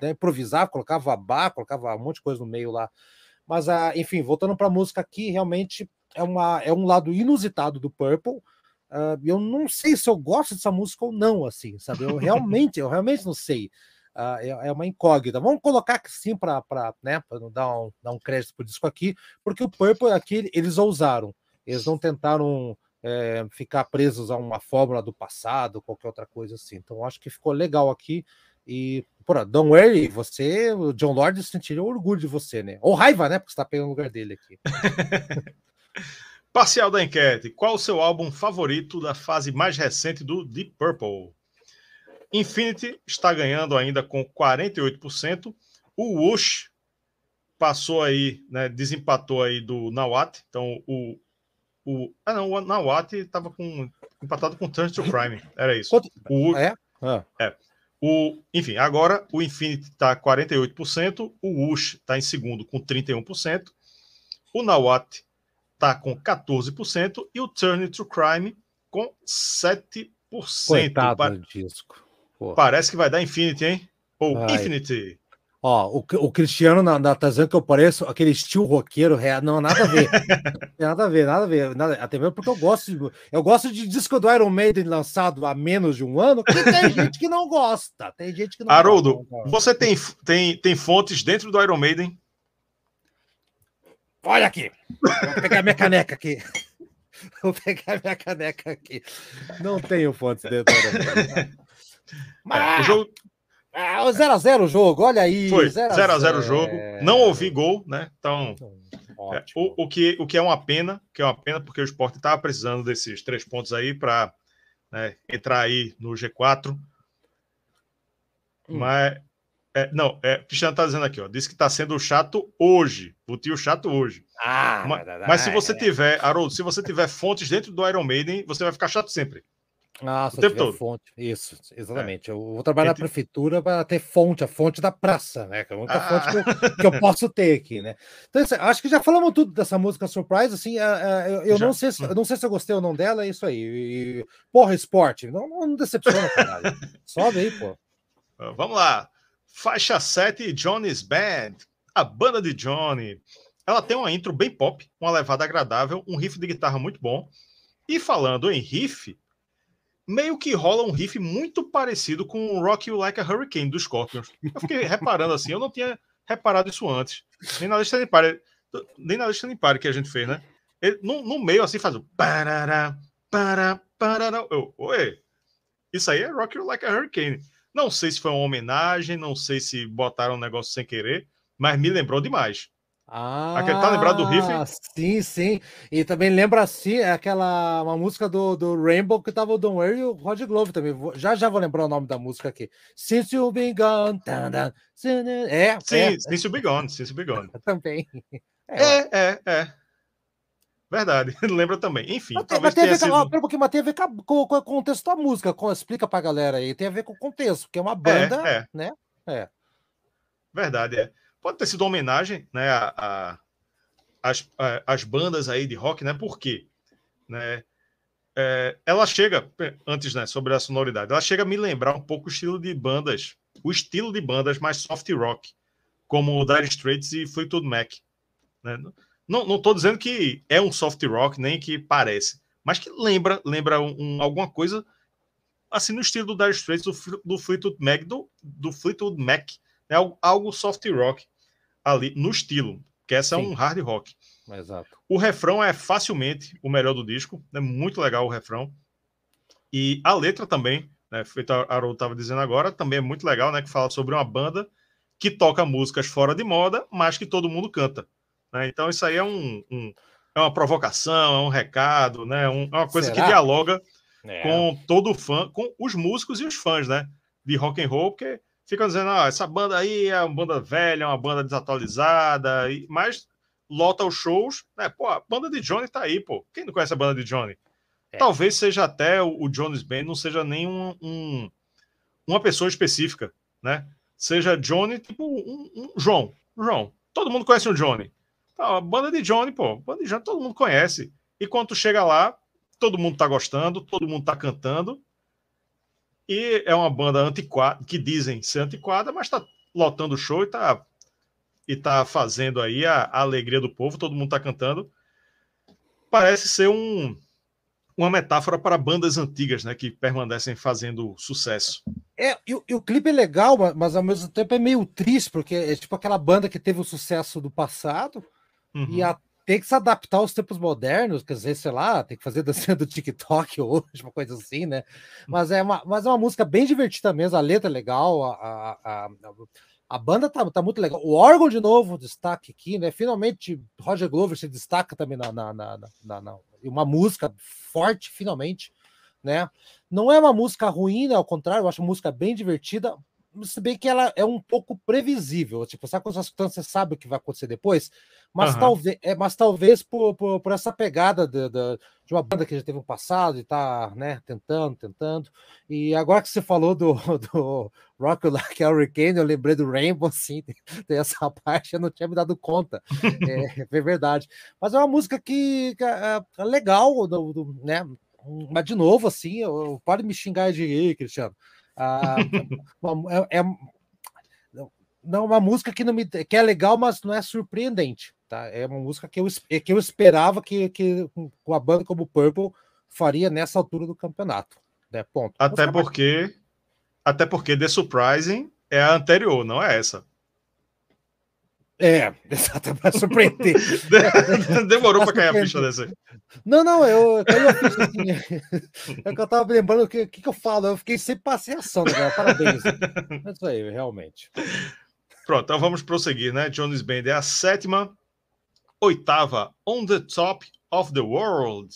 né, improvisava, colocava bar, colocava um monte de coisa no meio lá. Mas, ah, enfim, voltando para a música aqui, realmente é, uma, é um lado inusitado do Purple. Uh, eu não sei se eu gosto dessa música ou não, assim, sabe? Eu realmente, eu realmente não sei. Uh, é, é, uma incógnita. Vamos colocar assim para né, dar, um, dar um crédito para o disco aqui, porque o Purple aqui eles ousaram. Eles não tentaram é, ficar presos a uma fórmula do passado, qualquer outra coisa assim. Então, acho que ficou legal aqui. E, porra, don't worry, você, o John Lord sentiria orgulho de você, né? Ou raiva, né? Porque você tá pegando o lugar dele aqui. [LAUGHS] Parcial da enquete. Qual o seu álbum favorito da fase mais recente do Deep Purple? Infinity está ganhando ainda com 48%. O Wush passou aí, né, desempatou aí do Nawat. Então o, o ah não, o Nawat estava com empatado com Turn to Crime. Era isso. O, é? Ah. é. O, enfim, agora o Infinity está 48%, o Wush está em segundo com 31%, o Nawat está com 14% e o Turn to Crime com 7%. Coitado pa disco. Parece que vai dar Infinity, hein? Ou vai. Infinity. Ó, o, o Cristiano na, na, tá que eu pareço aquele estilo roqueiro. Não, nada a ver. [LAUGHS] nada a ver, nada a ver. Nada, até mesmo porque eu gosto de, eu gosto de disco do Iron Maiden lançado há menos de um ano, que tem [LAUGHS] gente que não gosta. Tem gente que não Haroldo, gosta. você tem, tem, tem fontes dentro do Iron Maiden Olha aqui. Vou pegar minha caneca aqui. [LAUGHS] Vou pegar minha caneca aqui. Não tenho fontes dentro da Mas... É, o jogo. Ah, o 0x0 o jogo, olha aí. Foi 0x0 o jogo. Não ouvi gol, né? Então. É, o, o, que, o que é uma pena, que é uma pena, porque o esporte estava precisando desses três pontos aí para né, entrar aí no G4. Hum. Mas é, não, é, Cristiano está dizendo aqui, ó, disse que está sendo chato hoje. O tio chato hoje. Ah, mas, mas se você tiver, Haroldo, se você tiver fontes dentro do Iron Maiden, você vai ficar chato sempre. Ah, o tempo todo. fonte. Isso, exatamente. É. Eu vou trabalhar Entre... na prefeitura para ter fonte, a fonte da praça, né? Que é a única ah. fonte que eu, que eu, posso ter aqui, né? Então, assim, acho que já falamos tudo dessa música Surprise, assim, eu, eu não sei se eu não sei se eu gostei ou não dela, é isso aí. E, porra, esporte, não, não decepciona, caralho. [LAUGHS] Sobe aí, pô. Vamos lá. Faixa 7, Johnny's Band. A banda de Johnny. Ela tem uma intro bem pop, uma levada agradável, um riff de guitarra muito bom. E falando em riff, meio que rola um riff muito parecido com o Rock You Like a Hurricane dos Scorpions. Eu fiquei reparando assim, eu não tinha reparado isso antes. Nem na lista de pare, nem na lista de pare que a gente fez, né? Ele, no, no meio assim faz o parará, para, parará. Eu, oi, isso aí é Rock You Like a Hurricane. Não sei se foi uma homenagem, não sei se botaram um negócio sem querer, mas me lembrou demais. Ah, tá lembrado do riff? Sim, sim. E também lembra assim aquela uma música do, do Rainbow que tava o Don Ware e o Rod Glove também. Já já vou lembrar o nome da música aqui. Since You Be Gone. É, sim, é. Since You Be Gone, Since You Be Gone. [LAUGHS] Também. É, é, é. é. Verdade, [LAUGHS] lembra também. Enfim, mas talvez tem, tenha sido... pouquinho, mas tem a ver com, com, com, o contexto da música. Com, explica pra galera aí. Tem a ver com o contexto, porque é uma banda, é, é. né? É. Verdade, é pode ter sido uma homenagem né, a, a, as, a, as bandas aí de rock, né? Por quê? Né, é, ela chega, antes, né, sobre a sonoridade, ela chega a me lembrar um pouco o estilo de bandas, o estilo de bandas mais soft rock, como o Dire Straits e Fleetwood Mac. Né? Não, não dizendo que é um soft rock, nem que parece, mas que lembra, lembra um, um alguma coisa assim no estilo do Dire Straits, do, do Fleetwood Mac, do, do Fleetwood Mac, algo, algo soft rock ali no estilo, que essa Sim. é um hard rock. Exato. O refrão é facilmente o melhor do disco, é muito legal o refrão. E a letra também, né, feito a Haroldo estava dizendo agora, também é muito legal, né, que fala sobre uma banda que toca músicas fora de moda, mas que todo mundo canta. Né? Então isso aí é um, um, é uma provocação, é um recado, né, um, é uma coisa Será? que dialoga é. com todo fã, com os músicos e os fãs, né, de rock and roll, porque ficam dizendo, ah, essa banda aí é uma banda velha, é uma banda desatualizada, e, mas lota os shows, né? Pô, a banda de Johnny tá aí, pô. Quem não conhece a banda de Johnny? É. Talvez seja até o, o Johnny's Band não seja nem um, um, uma pessoa específica, né? Seja Johnny, tipo um, um, João. João. Todo mundo conhece o Johnny. Tá, a banda de Johnny, pô. banda de Johnny todo mundo conhece. E quando tu chega lá, todo mundo tá gostando, todo mundo tá cantando. E é uma banda antiquada, que dizem ser antiquada, mas está lotando o show e está e tá fazendo aí a, a, alegria do povo, todo mundo está cantando. Parece ser um, uma metáfora para bandas antigas, né, que permanecem fazendo sucesso. É, e, e, o clipe é legal, mas ao mesmo tempo é meio triste, porque é tipo aquela banda que teve o sucesso do passado uhum. e a tem que se adaptar aos tempos modernos, quer dizer, sei lá, tem que fazer dancinha [LAUGHS] do TikTok hoje, uma coisa assim, né? Mas é uma, mas é uma música bem divertida mesmo, a letra é legal, a, a, a, a banda tá, tá muito legal. O órgão, de novo, destaque aqui, né? Finalmente, Roger Glover se destaca também na, na, na, na, na uma música forte, finalmente, né? Não é uma música ruim, né? Ao contrário, eu acho a música bem divertida, se bem que ela é um pouco previsível. Tipo, sabe quando você tá você sabe o que vai acontecer depois? Mas uhum. talvez, é, mas talvez por, por, por essa pegada de, de, de, uma banda que já teve um passado e tá, né, tentando, tentando. E agora que você falou do, [LAUGHS] do Rock Like Hurricane, eu lembrei do Rainbow, [LAUGHS] sim, tem, tem essa [LAUGHS] parte, eu não tinha me dado conta. é, é, verdade. Mas é uma música que, que é, é legal, do, do, né? Mas de novo, assim, eu, eu, pode me xingar de Cristiano. Ah, é, é, não uma música que não me que é legal, mas não é surpreendente, tá? É uma música que eu, é que eu esperava que, que com a banda como Purple faria nessa altura do campeonato, né? Ponto. Até porque mais... até porque The Surprising é a anterior, não é essa. É, [LAUGHS] exatamente, para surpreender. [LAUGHS] Demorou para cair a ficha dessa. Não, não, eu caí a ficha assim. É que eu tava lembrando o que, que, que, eu falo, eu fiquei sem passeação, né, Parabéns. É isso aí, realmente. Pronto, então vamos prosseguir, né? Jones Band é a sétima, oitava, On the Top of the World.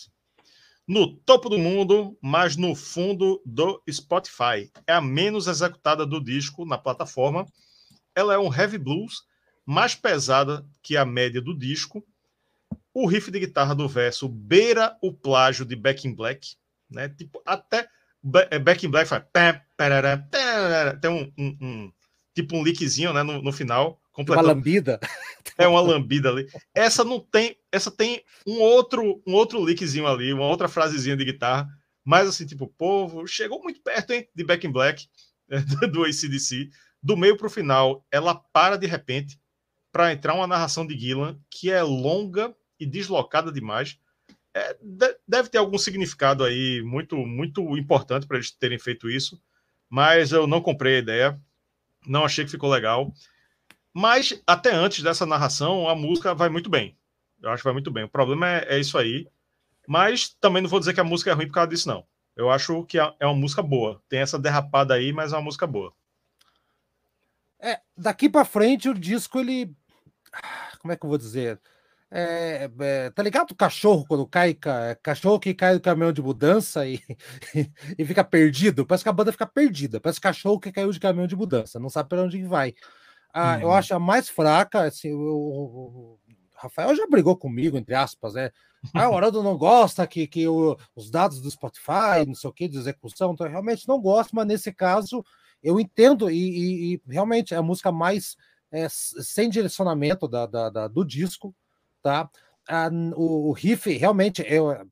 No topo do mundo, mas no fundo do Spotify. É a menos executada do disco na plataforma. Ela é um heavy blues mais pesada que a média do disco. O riff de guitarra do verso beira o plágio de Back in Black, né? Tipo, até é, Back in Black faz. Tem um, um, um, tipo um lickzinho né, no, no final. Uma lambida. É uma lambida ali. Essa não tem. Essa tem um outro, um outro lickzinho ali, uma outra frasezinha de guitarra. Mas assim, tipo, povo, chegou muito perto, hein, de Back in Black, [LAUGHS] do ACDC. Do meio para o final, ela para de repente para entrar uma narração de Gillan que é longa e deslocada demais. É, deve ter algum significado aí muito, muito importante para eles terem feito isso, mas eu não comprei a ideia, não achei que ficou legal. Mas até antes dessa narração, a música vai muito bem. Eu acho que vai muito bem. O problema é, é isso aí. Mas também não vou dizer que a música é ruim por causa disso, não. Eu acho que é uma música boa. Tem essa derrapada aí, mas é uma música boa. É, daqui para frente o disco ele como é que eu vou dizer? É, é, tá ligado o cachorro quando cai, cachorro que cai do caminhão de mudança e, [LAUGHS] e fica perdido? Parece que a banda fica perdida. Parece cachorro que caiu de caminhão de mudança, não sabe para onde vai. Ah, uhum. Eu acho a mais fraca, assim, o, Rafael já brigou comigo, entre aspas, né? Ah, o Haroldo não gosta que, que o, os dados do Spotify, não sei o que, de execução, então eu realmente não gosto, mas nesse caso eu entendo e, e, e realmente é a música mais é, sem direcionamento da, da, da, do disco, tá? A, o, o, riff realmente eu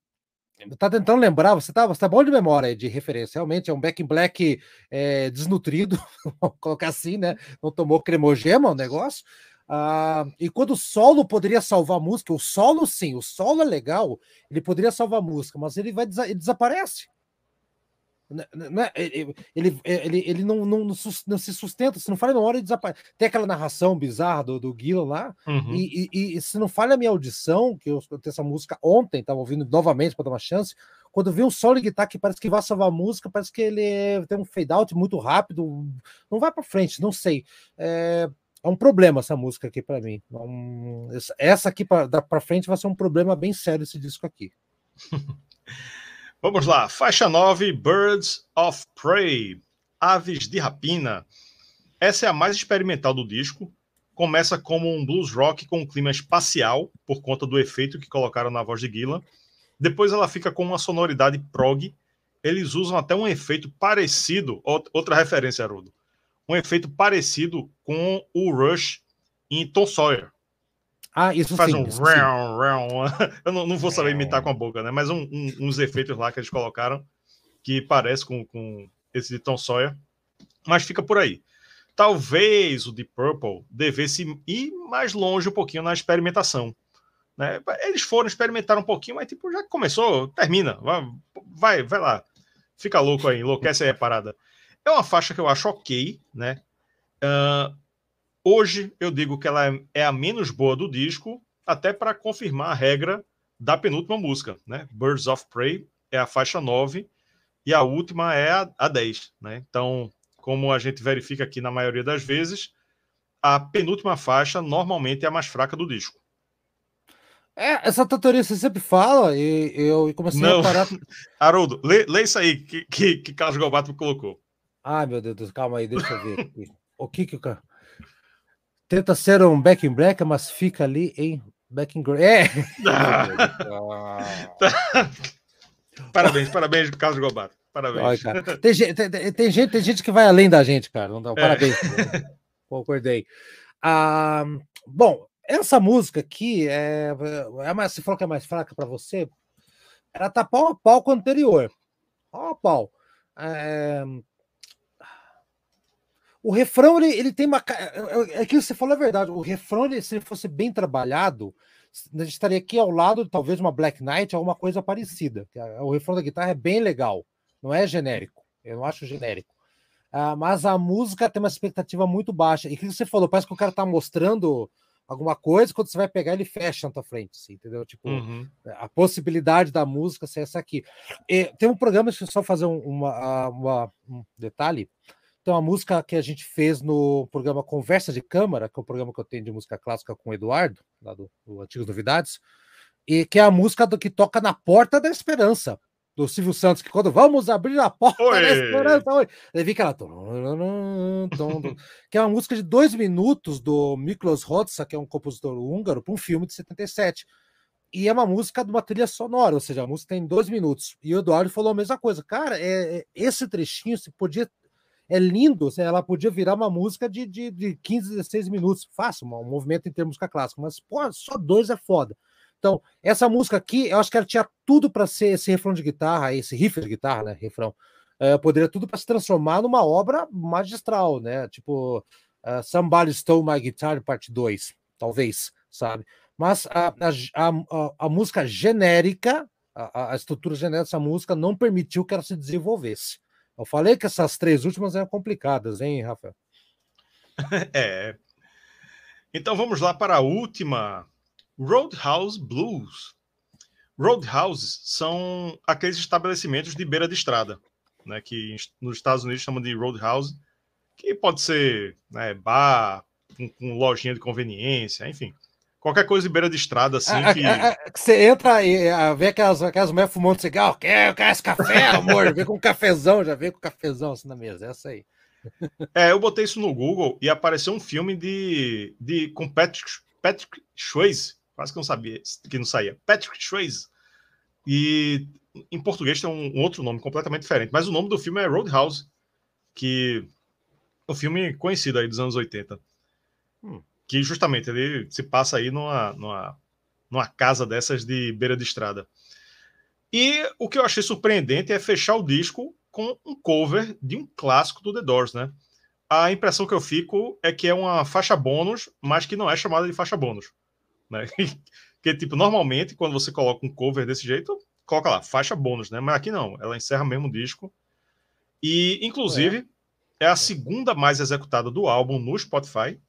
tá tentando lembrar, você tá, você tá bom de memória de referência, realmente é um back in black é, desnutrido, [LAUGHS] vamos colocar assim, né? Não tomou cremogema o negócio. Ah, e quando o solo poderia salvar a música, o solo sim, o solo é legal, ele poderia salvar a música, mas ele vai ele desaparece. Né, né, né, ele, ele, ele, não, não, não, se sustenta, se não falha na hora, ele desaparece. Tem aquela narração bizarra do, do Gillan lá, uhum. e, e, e, se não falha a minha audição, que eu escutei essa música ontem, estava ouvindo novamente para dar uma chance, quando vê um solo de guitarra que parece que vai salvar a música, parece que ele é, tem um fade out muito rápido, não vai para frente, não sei. É, é um problema essa música aqui para mim. Um, essa aqui para frente vai ser um problema bem sério esse disco aqui. [LAUGHS] Vamos lá, faixa 9, Birds of Prey, Aves de Rapina. Essa é a mais experimental do disco. Começa como um blues rock com um clima espacial, por conta do efeito que colocaram na voz de Gillan. Depois ela fica com uma sonoridade prog. Eles usam até um efeito parecido, outra referência, Haroldo, um efeito parecido com o Rush em Tom Sawyer. Ah, isso faz sim, um isso round, round. [LAUGHS] Eu não, não, vou saber imitar com a boca, né? Mas um, um, uns efeitos lá que eles colocaram que parece com, com esse de Tom Sawyer, mas fica por aí. Talvez o Deep Purple devesse ir mais longe um pouquinho na experimentação. Né? Eles foram experimentar um pouquinho, mas tipo, já começou, termina, vai, vai, lá. Fica louco aí, enlouquece aí a parada. É uma faixa que eu acho ok, né? Uh, Hoje eu digo que ela é a menos boa do disco, até para confirmar a regra da penúltima música, né? Birds of Prey é a faixa 9 e a última é a, a 10, né? Então, como a gente verifica aqui na maioria das vezes, a penúltima faixa normalmente é a mais fraca do disco. É, essa teoria você sempre fala e eu comecei Não. a parar. [LAUGHS] Haroldo, lê, lê, isso aí que, que, que Carlos Gobato colocou. Ai, meu Deus, calma aí, deixa eu ver. o que que o cara. Tenta ser um back in black, mas fica ali em back in gray. É! [LAUGHS] parabéns, parabéns, Carlos Gobato. Parabéns. Ai, tem, gente, tem, tem, gente, tem gente que vai além da gente, cara. Não dá, parabéns. É. [LAUGHS] Concordei. Ah, bom, essa música aqui é, é mais, você falou que é mais fraca para você. Ela tá pau a pau com o anterior. Pau a pau. É, o refrão, ele, ele tem uma. É, é que você falou a verdade. O refrão, ele, se ele fosse bem trabalhado, a gente estaria aqui ao lado de talvez uma Black Knight, alguma coisa parecida. O refrão da guitarra é bem legal. Não é genérico. Eu não acho genérico. Ah, mas a música tem uma expectativa muito baixa. E o que você falou? Parece que o cara tá mostrando alguma coisa, quando você vai pegar, ele fecha na tua frente, assim, entendeu? Tipo, uhum. a possibilidade da música ser essa aqui. E, tem um programa, deixa eu só fazer uma, uma, um detalhe. Tem uma música que a gente fez no programa Conversa de Câmara, que é o programa que eu tenho de música clássica com o Eduardo, lá do, do Antigos Novidades, e que é a música do que toca na Porta da Esperança, do Silvio Santos, que quando vamos abrir a porta oi. da esperança, oi, ele fica lá, que é uma música de dois minutos do Miklos Hodza, que é um compositor húngaro, para um filme de 77. e é uma música de uma trilha sonora, ou seja, a música tem dois minutos. E o Eduardo falou a mesma coisa. Cara, é, é esse trechinho se podia. É lindo, assim, ela podia virar uma música de, de, de 15, 16 minutos. Fácil, um movimento em termos música clássica, mas pô, só dois é foda. Então, essa música aqui, eu acho que ela tinha tudo para ser esse refrão de guitarra, esse riff de guitarra, né? Refrão. Uh, poderia tudo para se transformar numa obra magistral, né? Tipo, uh, Somebody Stole My Guitar, parte 2, talvez, sabe? Mas a, a, a, a música genérica, a, a, estrutura genérica dessa música não permitiu que ela se desenvolvesse. Eu falei que essas três últimas eram complicadas, hein, Rafael? [LAUGHS] É. Então vamos lá para a última Roadhouse Blues. Roadhouses são aqueles estabelecimentos de beira de estrada, né, que nos Estados Unidos chamam de roadhouse, que pode ser né, bar, com, com, lojinha de conveniência, enfim. Qualquer coisa de beira de estrada, assim. A, que... A, a, você entra e vê aquelas, aquelas mulheres fumando cigarro, quer, quer esse café, amor? vem com um cafezão, já vem com um cafezão assim na mesa, essa aí. É, eu botei isso no Google e apareceu um filme de, de com Patrick, Patrick Swayze, quase que não sabia que não saía. Patrick Swayze. E em português tem um, um, outro nome completamente diferente, mas o nome do filme é Roadhouse, que é um filme conhecido aí dos anos 80. Hum. Que justamente ele se passa aí numa, numa, numa casa dessas de beira de estrada. E o que eu achei surpreendente é fechar o disco com um cover de um clássico do The Doors, né? A impressão que eu fico é que é uma faixa bônus, mas que não é chamada de faixa bônus. Né? [LAUGHS] Porque, tipo, normalmente, quando você coloca um cover desse jeito, coloca lá, faixa bônus, né? Mas aqui não, ela encerra mesmo o disco. E, inclusive, é, é a segunda mais executada do álbum no Spotify,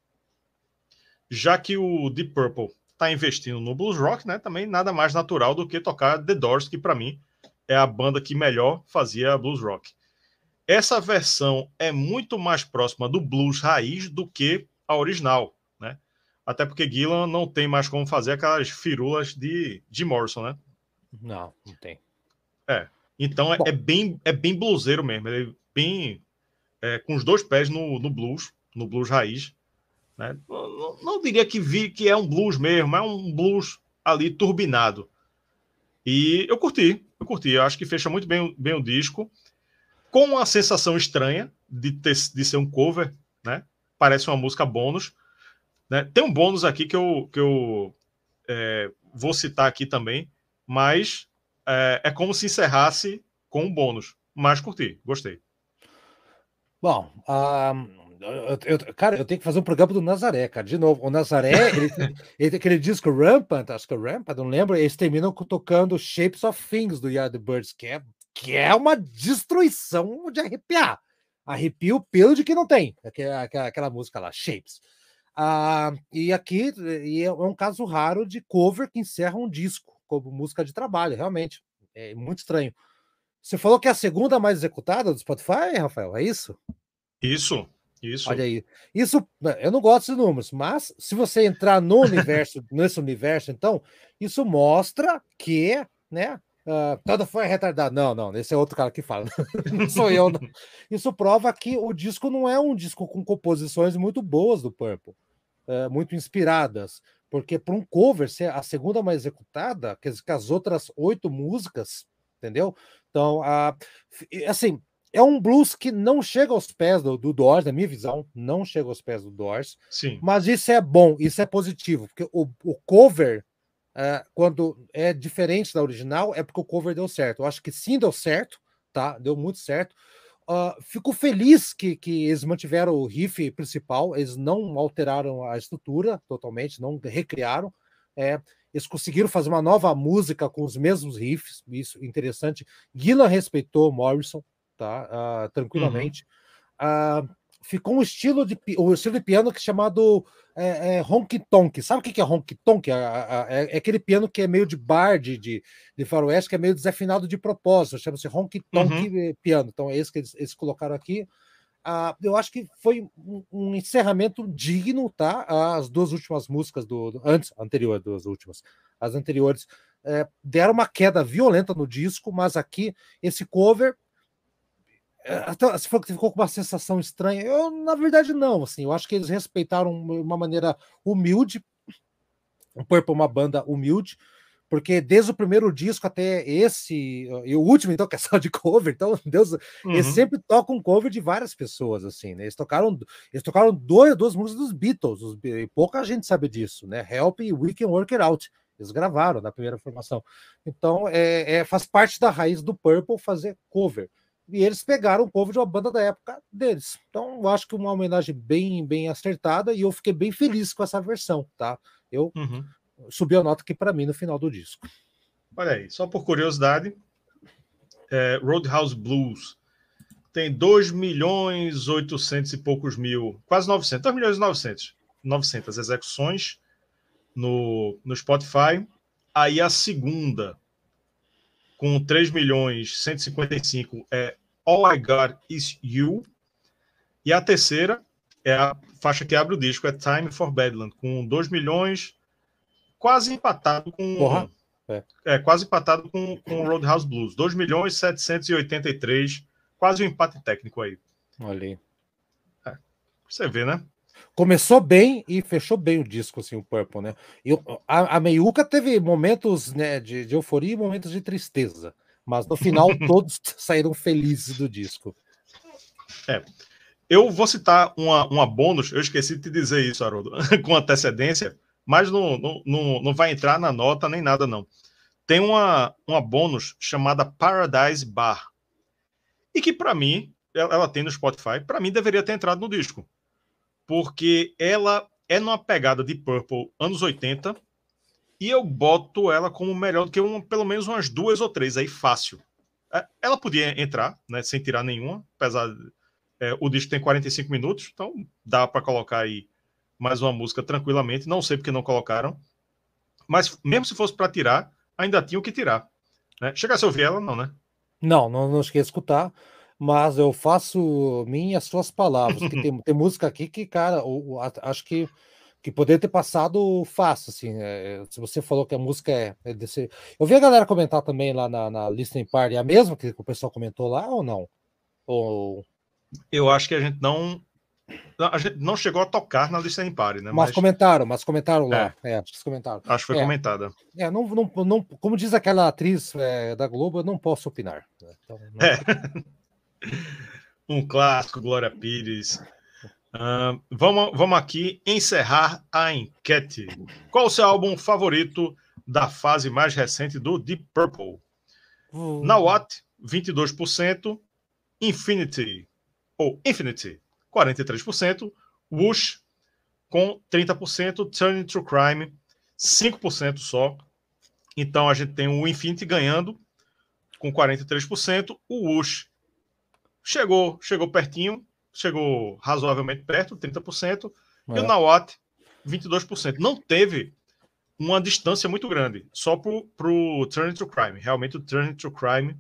já que o Deep Purple está investindo no blues rock, né? Também nada mais natural do que tocar The Doors, que para mim é a banda que melhor fazia blues rock. Essa versão é muito mais próxima do blues raiz do que a original até porque Gillan não tem mais como fazer aquelas firulas de, de Morrison, né? Não, não tem. É. Então é, é bem, é bem bluseiro mesmo. Ele é bem. É, com os dois pés no, no blues, no blues raiz. Né? Não, não, não, diria que vi que é um blues mesmo, é um blues ali turbinado. E eu curti, eu curti. Eu acho que fecha muito bem, bem o disco, com uma sensação estranha de, ter, de ser um cover, né? Parece uma música bônus, né? Tem um bônus aqui que eu, que eu é, vou citar aqui também, mas é, é, como se encerrasse com um bônus. Mas curti, gostei. Bom, eu, eu, cara, eu tenho que fazer um programa do Nazaré, cara. De novo, o Nazaré, [LAUGHS] ele, ele tem aquele disco Rampant, acho que é Rampant, não lembro, eles terminam tocando Shapes of Things do Yardbirds, que é, que é uma destruição de arrepiar. Arrepia o pelo de que não tem, aquela, aquela música lá, Shapes. Ah, e aqui e é um caso raro de cover que encerra um disco como música de trabalho, realmente. É muito estranho. Você falou que é a segunda mais executada do Spotify, Rafael? É isso? Isso, isso. Olha aí. Isso, né, eu não gosto de números, mas se você entrar no [LAUGHS] universo, nesse universo, então, isso mostra que, né, Uh, todo foi retardado. Não, não, esse é outro cara que fala. [LAUGHS] não sou eu. Não. Isso prova que o disco não é um disco com composições muito boas do Purple, uh, muito inspiradas. Porque para um cover ser a segunda mais executada, quer dizer, que as outras oito músicas, entendeu? Então, uh, assim, é um blues que não chega aos pés do, do Doors, na minha visão, não chega aos pés do Doors. Sim. Mas isso é bom, isso é positivo, porque o, o cover uh, quando é diferente da original, é porque o cover deu certo. Eu acho que sim deu certo, tá? Deu muito certo. Uh, fico feliz que, que eles mantiveram o riff principal, eles não alteraram a estrutura totalmente, não recriaram. É, eles conseguiram fazer uma nova música com os mesmos riffs, isso interessante. Gillan respeitou Morrison, tá? Uh, tranquilamente. Uhum. Uh, ficou um estilo de um estilo de piano que é chamado é, é, honky tonk. Sabe o que é honky tonk? É, é, é, aquele piano que é meio de bar de, de, de faroeste, que é meio desafinado de propósito. Chama-se honky tonk uhum. piano. Então é esse que eles, eles colocaram aqui. Ah, eu acho que foi um, um, encerramento digno, tá? As duas últimas músicas do, do antes, anterior, duas últimas, as anteriores é, deram uma queda violenta no disco, mas aqui esse cover é, até se for que ficou com uma sensação estranha, eu na verdade não, assim, eu acho que eles respeitaram uma maneira humilde, o Purple é uma banda humilde, porque desde o primeiro disco até esse, e o último, então, que é só de cover, então, [LAUGHS] Deus, uhum. eles sempre tocam cover de várias pessoas, assim, né? Eles tocaram, eles tocaram dois, duas músicas dos Beatles, os, e pouca gente sabe disso, né? Help e We Can Work It Out. Eles gravaram na primeira formação. Então, é, é, faz parte da raiz do Purple fazer cover. E eles pegaram o cover de uma banda da época deles. Então, eu acho que uma homenagem bem, bem acertada e eu fiquei bem feliz com essa versão, tá? Eu uhum. subi a nota aqui para mim no final do disco. Olha aí, só por curiosidade, é, Roadhouse Blues tem 2 milhões 800 e poucos mil, quase 900, 2 milhões e 900, 900 execuções no, no Spotify. Aí a segunda, com 3 milhões 155, é All I Got Is You. E a terceira é a faixa que abre o disco, é Time for Badland, com 2 milhões, quase empatado com. Porra. É. é. quase empatado com, com Roadhouse Blues. 2 milhões 783, quase um empate técnico aí. Olha aí. É, você vê, né? Começou bem e fechou bem o disco, assim, o Purple, né? E a, a Meiuca teve momentos né, de, de euforia e momentos de tristeza, mas no final [LAUGHS] todos saíram felizes do disco. É. Eu vou citar uma, uma bônus, eu esqueci de te dizer isso, Haroldo, [LAUGHS] com antecedência, mas não, não, não, não vai entrar na nota nem nada, não. Tem uma, uma bônus chamada Paradise Bar. E que, para mim, ela, ela tem no Spotify, para mim deveria ter entrado no disco. Porque ela é numa pegada de Purple anos 80, e eu boto ela como melhor do que uma, pelo menos umas duas ou três aí, fácil. É, ela podia entrar, né, sem tirar nenhuma, apesar é, o disco tem 45 minutos, então dá para colocar aí mais uma música tranquilamente. Não sei porque não colocaram. Mas mesmo se fosse para tirar, ainda tinha o que tirar. Né? Chegasse a ouvir ela, não, né? Não, não, não cheguei a escutar, mas eu faço minhas suas palavras. que tem, [LAUGHS] tem música aqui que, cara, eu, acho que que poderia ter passado fácil, assim. É, se você falou que a música é, é desse. Eu vi a galera comentar também lá na, na Listening Party, é a mesma que o pessoal comentou lá ou não? Ou eu acho que a gente não. A gente não chegou a tocar na lista em pare, né? Mas, mas comentaram, mas comentaram lá. É, é acho que comentaram. Acho que foi é, comentada. É, não, não, não, como diz aquela atriz é, da Globo, eu não posso opinar. Né? Então, não... [LAUGHS] Um clássico, Glória Pires. Uh, vamos, vamos aqui encerrar a enquete. Qual o seu álbum favorito da fase mais recente do Deep Purple? Uh. Na Watt, 22%. Infinity, ou Infinity, 43%, Whoosh com 30%, Turning to Crime 5% só. Então a gente tem o Infinity ganhando com 43%, o Whoosh chegou, chegou pertinho, chegou razoavelmente perto, 30%, é. e o Nawat 22%. Não teve uma distância muito grande, só para o Turning to Crime. Realmente o Turning to Crime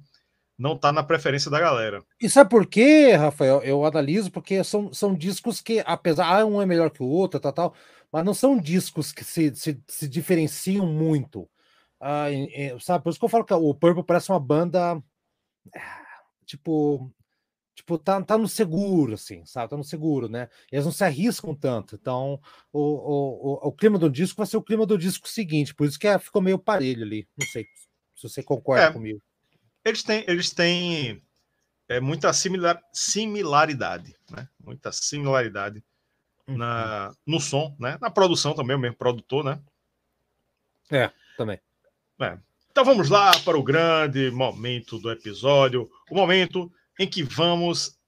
não está na preferência da galera. E sabe por quê, Rafael? Eu analiso porque são, são discos que, apesar, ah, um é melhor que o outro, tal, tal, mas não são discos que se, se, se diferenciam muito. Ah, sabe? Por isso que eu falo que o Purple parece uma banda tipo tipo, tá, tá no seguro, assim, sabe? Tá no seguro, né? Eles não se arriscam tanto. Então, o, o, o, o clima do disco vai ser o clima do disco seguinte, por isso que é, ficou meio parelho ali. Não sei se você concorda é, comigo. Eles têm, eles têm é, muita similar, similaridade, né? Muita similaridade uhum. na, no som, né? Na produção também, o mesmo produtor, né? É, também. É. Então vamos lá para o grande momento do episódio, o momento em que vamos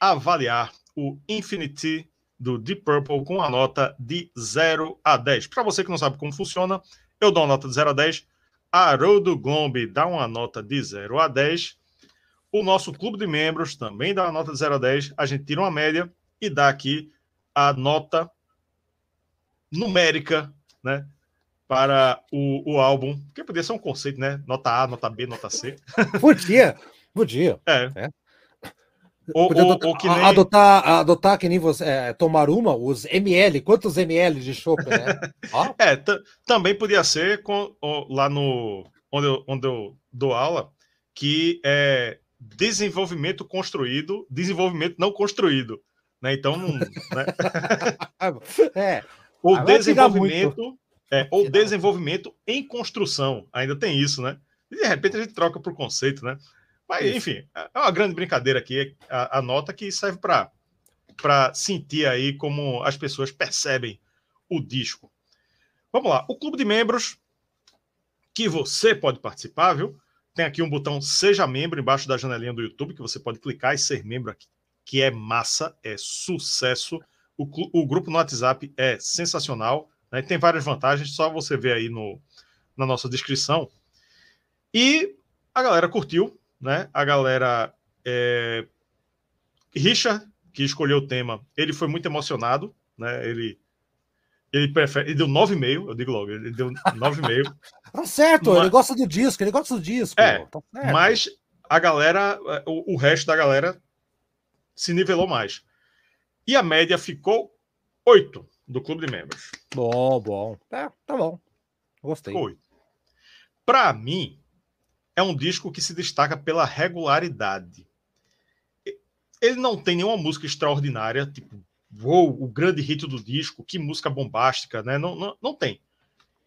avaliar o Infinity do Deep Purple com a nota de 0 a 10. Para você que não sabe como funciona, eu dou uma nota de 0 a 10 Haroldo Gombe dá uma nota de 0 a 10. O nosso clube de membros também dá uma nota de 0 a 10. A gente tira uma média e dá aqui a nota numérica, né? Para o, o álbum, que podia ser um conceito, né? Nota A, nota B, nota C. Podia, podia. É. é. Ou, ou, adotar, ou que nem... adotar, adotar que nem você é, tomar uma, os ml, quantos ml de chopp, né? [LAUGHS] é, também podia ser com, lá no onde eu, onde eu dou aula, que é desenvolvimento construído, desenvolvimento não construído. Né? Então, não, né? [LAUGHS] é. [LAUGHS] o desenvolvimento É, ou desenvolvimento em construção. Ainda tem isso, né? E de repente a gente troca por conceito, né? Mas, enfim, é uma grande brincadeira aqui, a, a nota que serve para sentir aí como as pessoas percebem o disco. Vamos lá, o clube de membros que você pode participar, viu? Tem aqui um botão Seja Membro embaixo da janelinha do YouTube que você pode clicar e ser membro aqui, que é massa, é sucesso. O, o grupo no WhatsApp é sensacional, né? tem várias vantagens, só você ver aí no, na nossa descrição. E a galera curtiu, né? A galera. É... Richard, que escolheu o tema, ele foi muito emocionado, né? Ele ele prefere. Ele deu 9,5, eu digo logo, ele deu 9,5. [LAUGHS] tá certo, mas... ele gosta do disco, ele gosta do disco. É, tá mas a galera, o, o, resto da galera se nivelou mais. E a média ficou 8 do clube de membros. Bom, bom. É, tá bom. Gostei. Ficou 8. Pra mim, é um disco que se destaca pela regularidade. Ele não tem nenhuma música extraordinária, tipo Uou, o grande hit do disco, que música bombástica, né? Não, não, não tem.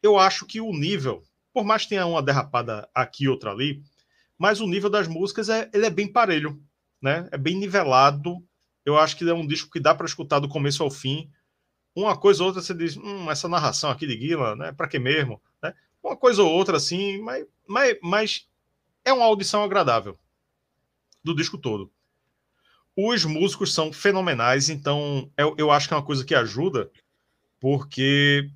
Eu acho que o nível, por mais que tenha uma derrapada aqui outra ali, mas o nível das músicas é, ele é bem parelho, né? É bem nivelado. Eu acho que é um disco que dá para escutar do começo ao fim. Uma coisa ou outra você diz, hum, essa narração aqui de Guila, né? Para que mesmo? Né? Uma coisa ou outra assim, mas, mas, mas é uma audição agradável do disco todo. Os músicos são fenomenais, então eu, eu acho que é uma coisa que ajuda, porque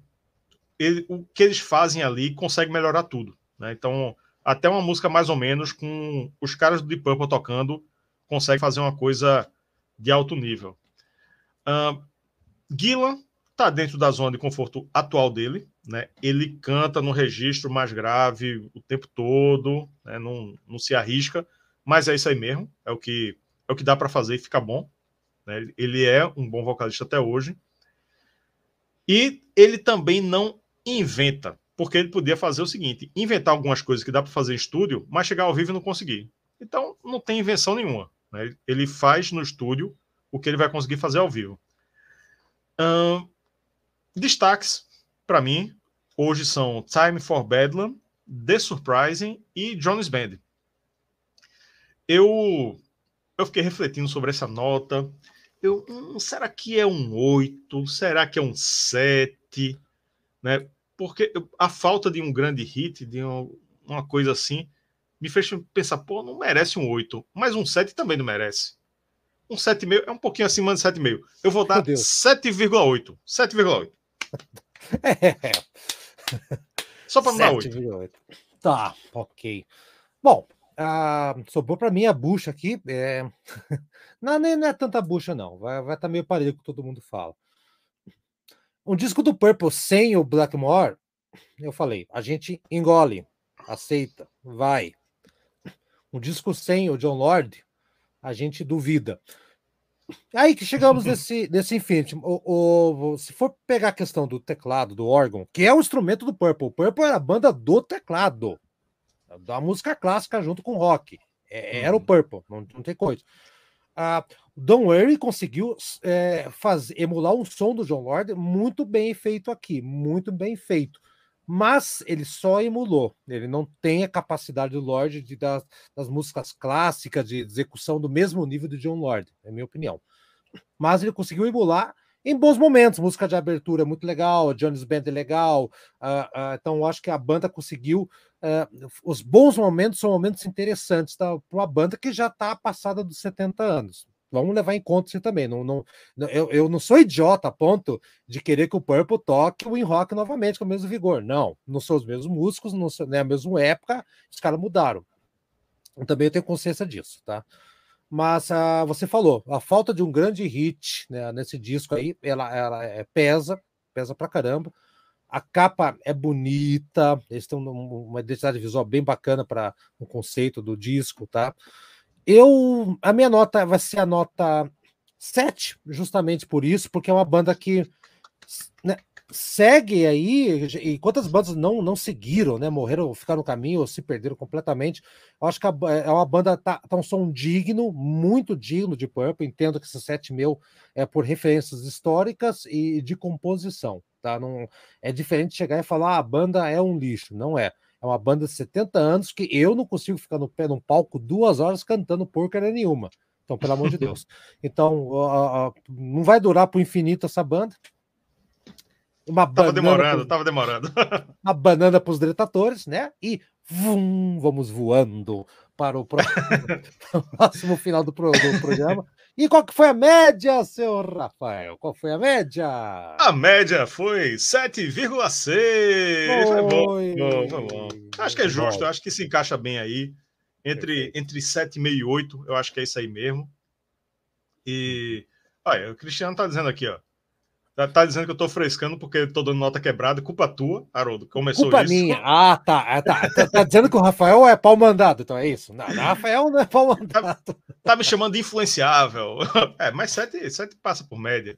ele, o que eles fazem ali consegue melhorar tudo. Né? Então, até uma música mais ou menos com os caras do Deep Purple tocando, consegue fazer uma coisa de alto nível. Uh, Gillan está dentro da zona de conforto atual dele, né? Ele canta no registro mais grave o tempo todo, né? não, não se arrisca, mas é isso aí mesmo, é o que é o que dá para fazer e fica bom. Né? Ele é um bom vocalista até hoje. E ele também não inventa, porque ele podia fazer o seguinte: inventar algumas coisas que dá para fazer em estúdio, mas chegar ao vivo e não conseguir. Então, não tem invenção nenhuma. Né? Ele faz no estúdio o que ele vai conseguir fazer ao vivo. Hum, destaques, para mim, hoje são Time for Bedlam, The Surprising e Jonas Band. Eu eu fiquei refletindo sobre essa nota. Eu, hum, será que é um 8? Será que é um 7? Né? Porque a falta de um grande hit, de uma, uma coisa assim, me fez pensar, pô, não merece um 8, mas um 7 também não merece. Um 7,5 é um pouquinho acima de 7,5. Eu vou dar 7,8. 7,8. [LAUGHS] É. [LAUGHS] Só para não dar 8. Tá, ok. Bom, ah, sobrou para mim a bucha aqui. É... [LAUGHS] não, nem, não é tanta bucha, não. Vai estar tá meio parelho com todo mundo fala. Um disco do Purple sem o Blackmore, eu falei, a gente engole, aceita, vai. Um disco sem o John Lord, a gente duvida. Aí que chegamos nesse, [LAUGHS] nesse Infinity. O, o, se for pegar a questão do teclado, do órgão, que é o instrumento do Purple, o Purple era a banda do teclado da música clássica junto com rock. É, era o uhum. Purple, não, não tem coisa. Uh, Don Worry conseguiu é, fazer, emular um som do John Lord muito bem feito aqui, muito bem feito. Mas ele só emulou, ele não tem a capacidade do Lord de das, das músicas clássicas, de execução do mesmo nível do John Lord, é minha opinião. Mas ele conseguiu emular em bons momentos. Música de abertura muito legal, Jones Band é legal. Uh, uh, então, acho que a banda conseguiu. Uh, os bons momentos são momentos interessantes para uma banda que já está passada dos 70 anos. Vamos levar em conta isso também. Não, não, eu, eu não sou idiota a ponto de querer que o Purple toque o In Rock novamente com o mesmo vigor. Não, não são os mesmos músicos, não é né, a mesma época, os caras mudaram. Eu também tenho consciência disso, tá? Mas uh, você falou, a falta de um grande hit né, nesse disco aí, ela, ela é, pesa, pesa pra caramba. A capa é bonita, eles têm uma identidade visual bem bacana para o conceito do disco, tá? Eu, a minha nota vai ser a nota 7, justamente por isso, porque é uma banda que né, segue aí, e quantas bandas não, não seguiram, né? Morreram, ficaram no caminho ou se perderam completamente. Eu acho que a, é uma banda, tá, tá um som digno, muito digno de Purple. Entendo que esse set meu é por referências históricas e de composição. tá? Não, é diferente chegar e falar ah, a banda é um lixo. Não é. É uma banda de 70 anos que eu não consigo ficar no pé num palco duas horas cantando porcaria nenhuma. Então, pelo amor de [LAUGHS] Deus. Então, não vai durar para o infinito essa banda. Uma tava demorando, pro... tava demorando. [LAUGHS] uma banana para os detatores, né? E vum, vamos voando [LAUGHS] para o próximo, final do, pro, do, programa. E qual que foi a média, seu Rafael? Qual foi a média? A média foi 7,6. Foi bom, foi bom. Acho que é justo, acho que se encaixa bem aí. Entre, entre 7,5 e 8, eu acho que é isso aí mesmo. E olha, o Cristiano tá dizendo aqui, ó. Tá, tá, dizendo que eu tô frescando porque tô dando nota quebrada. Culpa tua, Haroldo. Começou Culpa isso. minha. Ah, tá. Ah, tá. tá. tá. dizendo que o Rafael é pau mandado, então é isso. Não, Rafael não é pau tá, mandado. Tá, tá, me chamando de influenciável. [LAUGHS] É, mas sete, sete passa por média.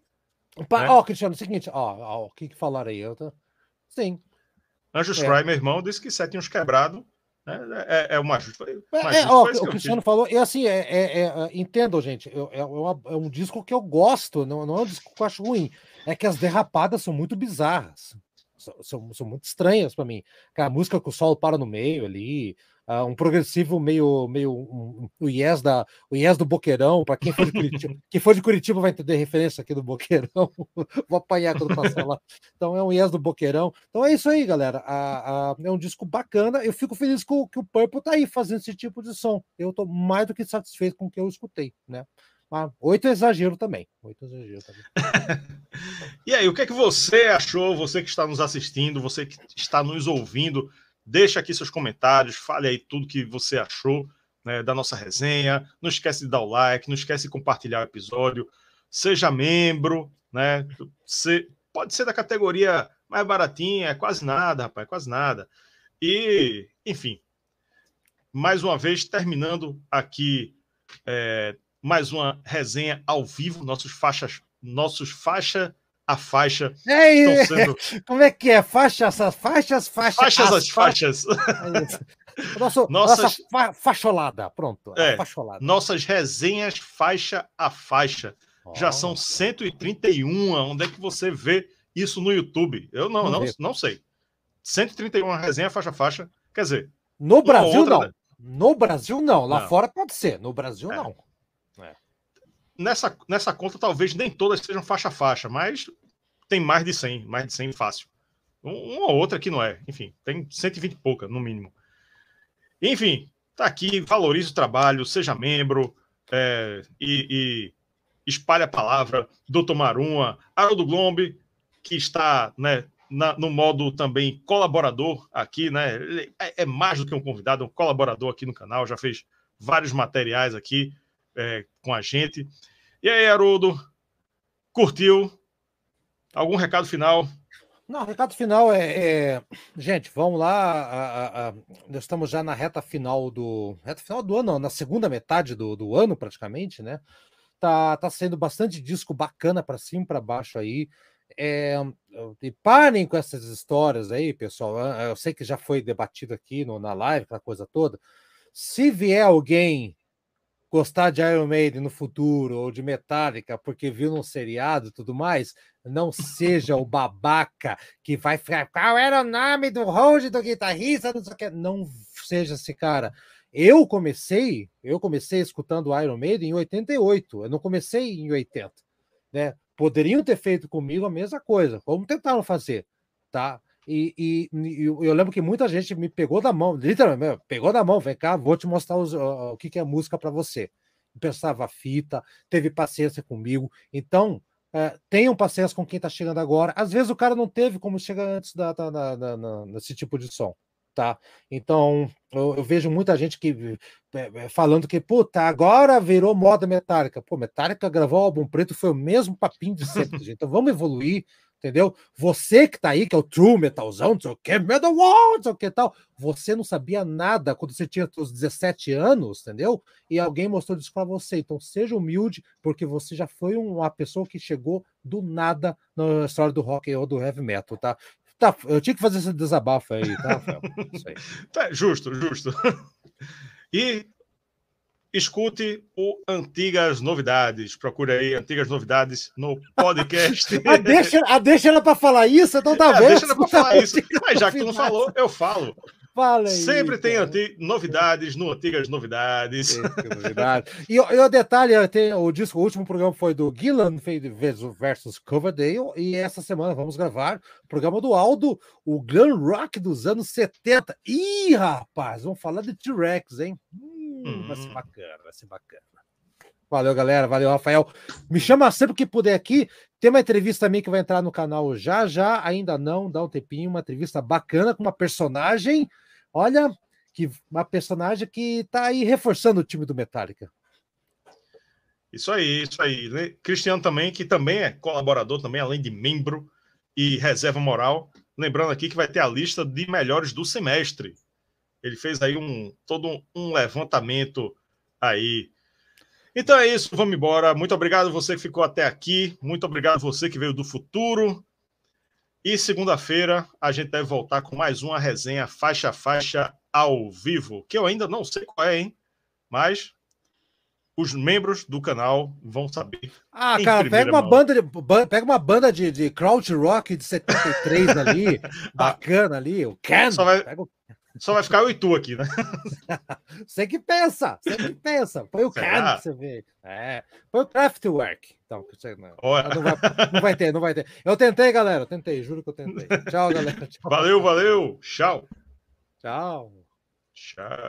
Ó, né? oh, Cristiano, é o seguinte, ó, ó, o que que falaram aí? Eu tô... Sim. Anjos é. Fry, meu irmão, disse que sete uns quebrados é, é, é uma justa. É, ó, o Cristiano falou, e assim, é, é, é entendo, gente, é, uma, é, um disco que eu gosto, não, não é um disco que eu acho ruim. É que as derrapadas são muito bizarras, são, são, muito estranhas para mim. A música que o solo para no meio ali, uh, um progressivo meio, meio um, o yes da o yes do Boqueirão, para quem for de Curitiba, [LAUGHS] quem for de Curitiba vai entender referência aqui do Boqueirão. [LAUGHS] Vou apanhar quando passar lá. Então é um yes do Boqueirão. Então é isso aí, galera. A, a, é um disco bacana. Eu fico feliz com, que o Purple tá aí fazendo esse tipo de som. Eu tô mais do que satisfeito com o que eu escutei, né? Mas oito é exagero também. Oito é exagero também. [LAUGHS] e aí, o que é que você achou? Você que está nos assistindo, você que está nos ouvindo Deixa aqui seus comentários, fale aí tudo que você achou né, da nossa resenha. Não esquece de dar o like, não esquece de compartilhar o episódio. Seja membro, né? Pode ser da categoria mais baratinha, é quase nada, rapaz, é quase nada. E, enfim, mais uma vez, terminando aqui é, mais uma resenha ao vivo, nossos faixas, nossos faixa a faixa. É, sendo... [LAUGHS] Como é que é? Faixas, faixas, faixas. Faixas, as faixas. É [LAUGHS] Nosso, nossas... Nossa fa facholada, pronto. É, facholada. Nossas resenhas faixa a faixa. Oh. Já são 131. Onde é que você vê isso no YouTube? Eu não, não, não sei. 131 resenha faixa a faixa. Quer dizer. No Brasil, outra, não. Né? No Brasil, não. Lá não. fora pode ser. No Brasil, é. não nessa, nessa conta, talvez nem todas sejam faixa a faixa, mas tem mais de 100, mais de 100 fácil. Uma ou outra que não é. Enfim, tem 120 e pouca, no mínimo. Enfim, tá aqui, valorize o trabalho, seja membro é, e, e espalhe a palavra. Doutor Maruma, Haroldo Glombe, que está né, na, no modo também colaborador aqui, né? Ele é, é, mais do que um convidado, é um colaborador aqui no canal, já fez vários materiais aqui é, com a gente. E aí, Haroldo, curtiu? Algum recado final? Não, recado final é, é... gente, vamos lá. A, a, a... nós estamos já na reta final do reta final do ano, na segunda metade do, do ano praticamente, né? Tá, tá sendo bastante disco bacana para cima, para baixo aí. É, e parem com essas histórias aí, pessoal. Eu sei que já foi debatido aqui no, na live, aquela coisa toda. Se vier alguém gostar de Iron Maiden no futuro ou de Metallica porque viu num seriado e tudo mais, não seja o babaca que vai ficar. Qual era o nome do road do guitarrista? Não, sei o que. não seja esse cara. Eu comecei, eu comecei escutando Iron Maiden em 88, eu não comecei em 80, né? Poderiam ter feito comigo a mesma coisa, como tentaram fazer, tá? E, e, e, eu lembro que muita gente me pegou da mão, literalmente, pegou da mão, vem cá, vou te mostrar os, o, o que, que é música para você. Pensava fita, teve paciência comigo. Então, é, tenham paciência com quem está chegando agora. Às vezes o cara não teve como chegar antes da, da, da, da nesse tipo de som. Tá? Então, eu, eu, vejo muita gente que é, é, falando que, puta, agora virou moda metálica. Pô, Metallica gravou o álbum preto, foi o mesmo papinho de sempre, [LAUGHS] gente. Então vamos evoluir, entendeu? Você que tá aí, que é o true metalzão, não sei o que, metal wall, não sei o que tal, você não sabia nada quando você tinha os 17 anos, entendeu? E alguém mostrou isso para você. Então seja humilde, porque você já foi uma pessoa que chegou do nada na história do rock ou do heavy metal, tá? Tá, eu tinha que fazer esse desabafo aí, tá, Rafael? Isso aí. [LAUGHS] Tá, justo, justo. [LAUGHS] E escute o Antigas Novidades. Procure aí Antigas Novidades no podcast. a, [LAUGHS] deixa, a deixa ela para falar isso, então tá é? Deixa ela para falar isso. [LAUGHS] Mas já que tu não falou, eu falo. Fala aí, Sempre tem anti... novidades no Antigas Novidades. Novidade. e, e o detalhe, tem, o, disco, o último programa foi do Gillan versus Coverdale, e essa semana vamos gravar o programa do Aldo, o glam rock dos anos 70. Ih, rapaz, vamos falar de T-Rex, hein? Hum, hum. Vai ser hum. bacana, vai ser bacana. Valeu, galera. Valeu, Rafael. Me chama sempre que puder aqui. Tem uma entrevista também que vai entrar no canal já, já. Ainda não, dá um tempinho. Uma entrevista bacana com uma personagem Olha, que uma personagem que está aí reforçando o time do Metallica. Isso aí, isso aí. Cristiano também, que também é colaborador, também, além de membro e reserva moral. Lembrando aqui que vai ter a lista de melhores do semestre. Ele fez aí um todo um levantamento aí. Então é isso, vamos embora. Muito obrigado você que ficou até aqui. Muito obrigado você que veio do futuro. E segunda-feira a gente deve voltar com mais uma resenha faixa a faixa ao vivo, que eu ainda não sei qual é, hein? Mas os membros do canal vão saber. Ah, cara, pega uma, banda de, pega uma banda de, de crowd rock de 73 ali, [LAUGHS] bacana ali, o Ken. Só vai, o... só vai ficar o Itu aqui, né? [LAUGHS] você que pensa, você que pensa. Põe o Ken pra você ver. É, põe o Kraftwerk. Então, não, não, vai, não vai ter, não vai ter. Eu tentei, galera, eu tentei, juro que eu tentei. Tchau, galera. Tchau. Valeu, valeu. Tchau. Tchau. Tchau.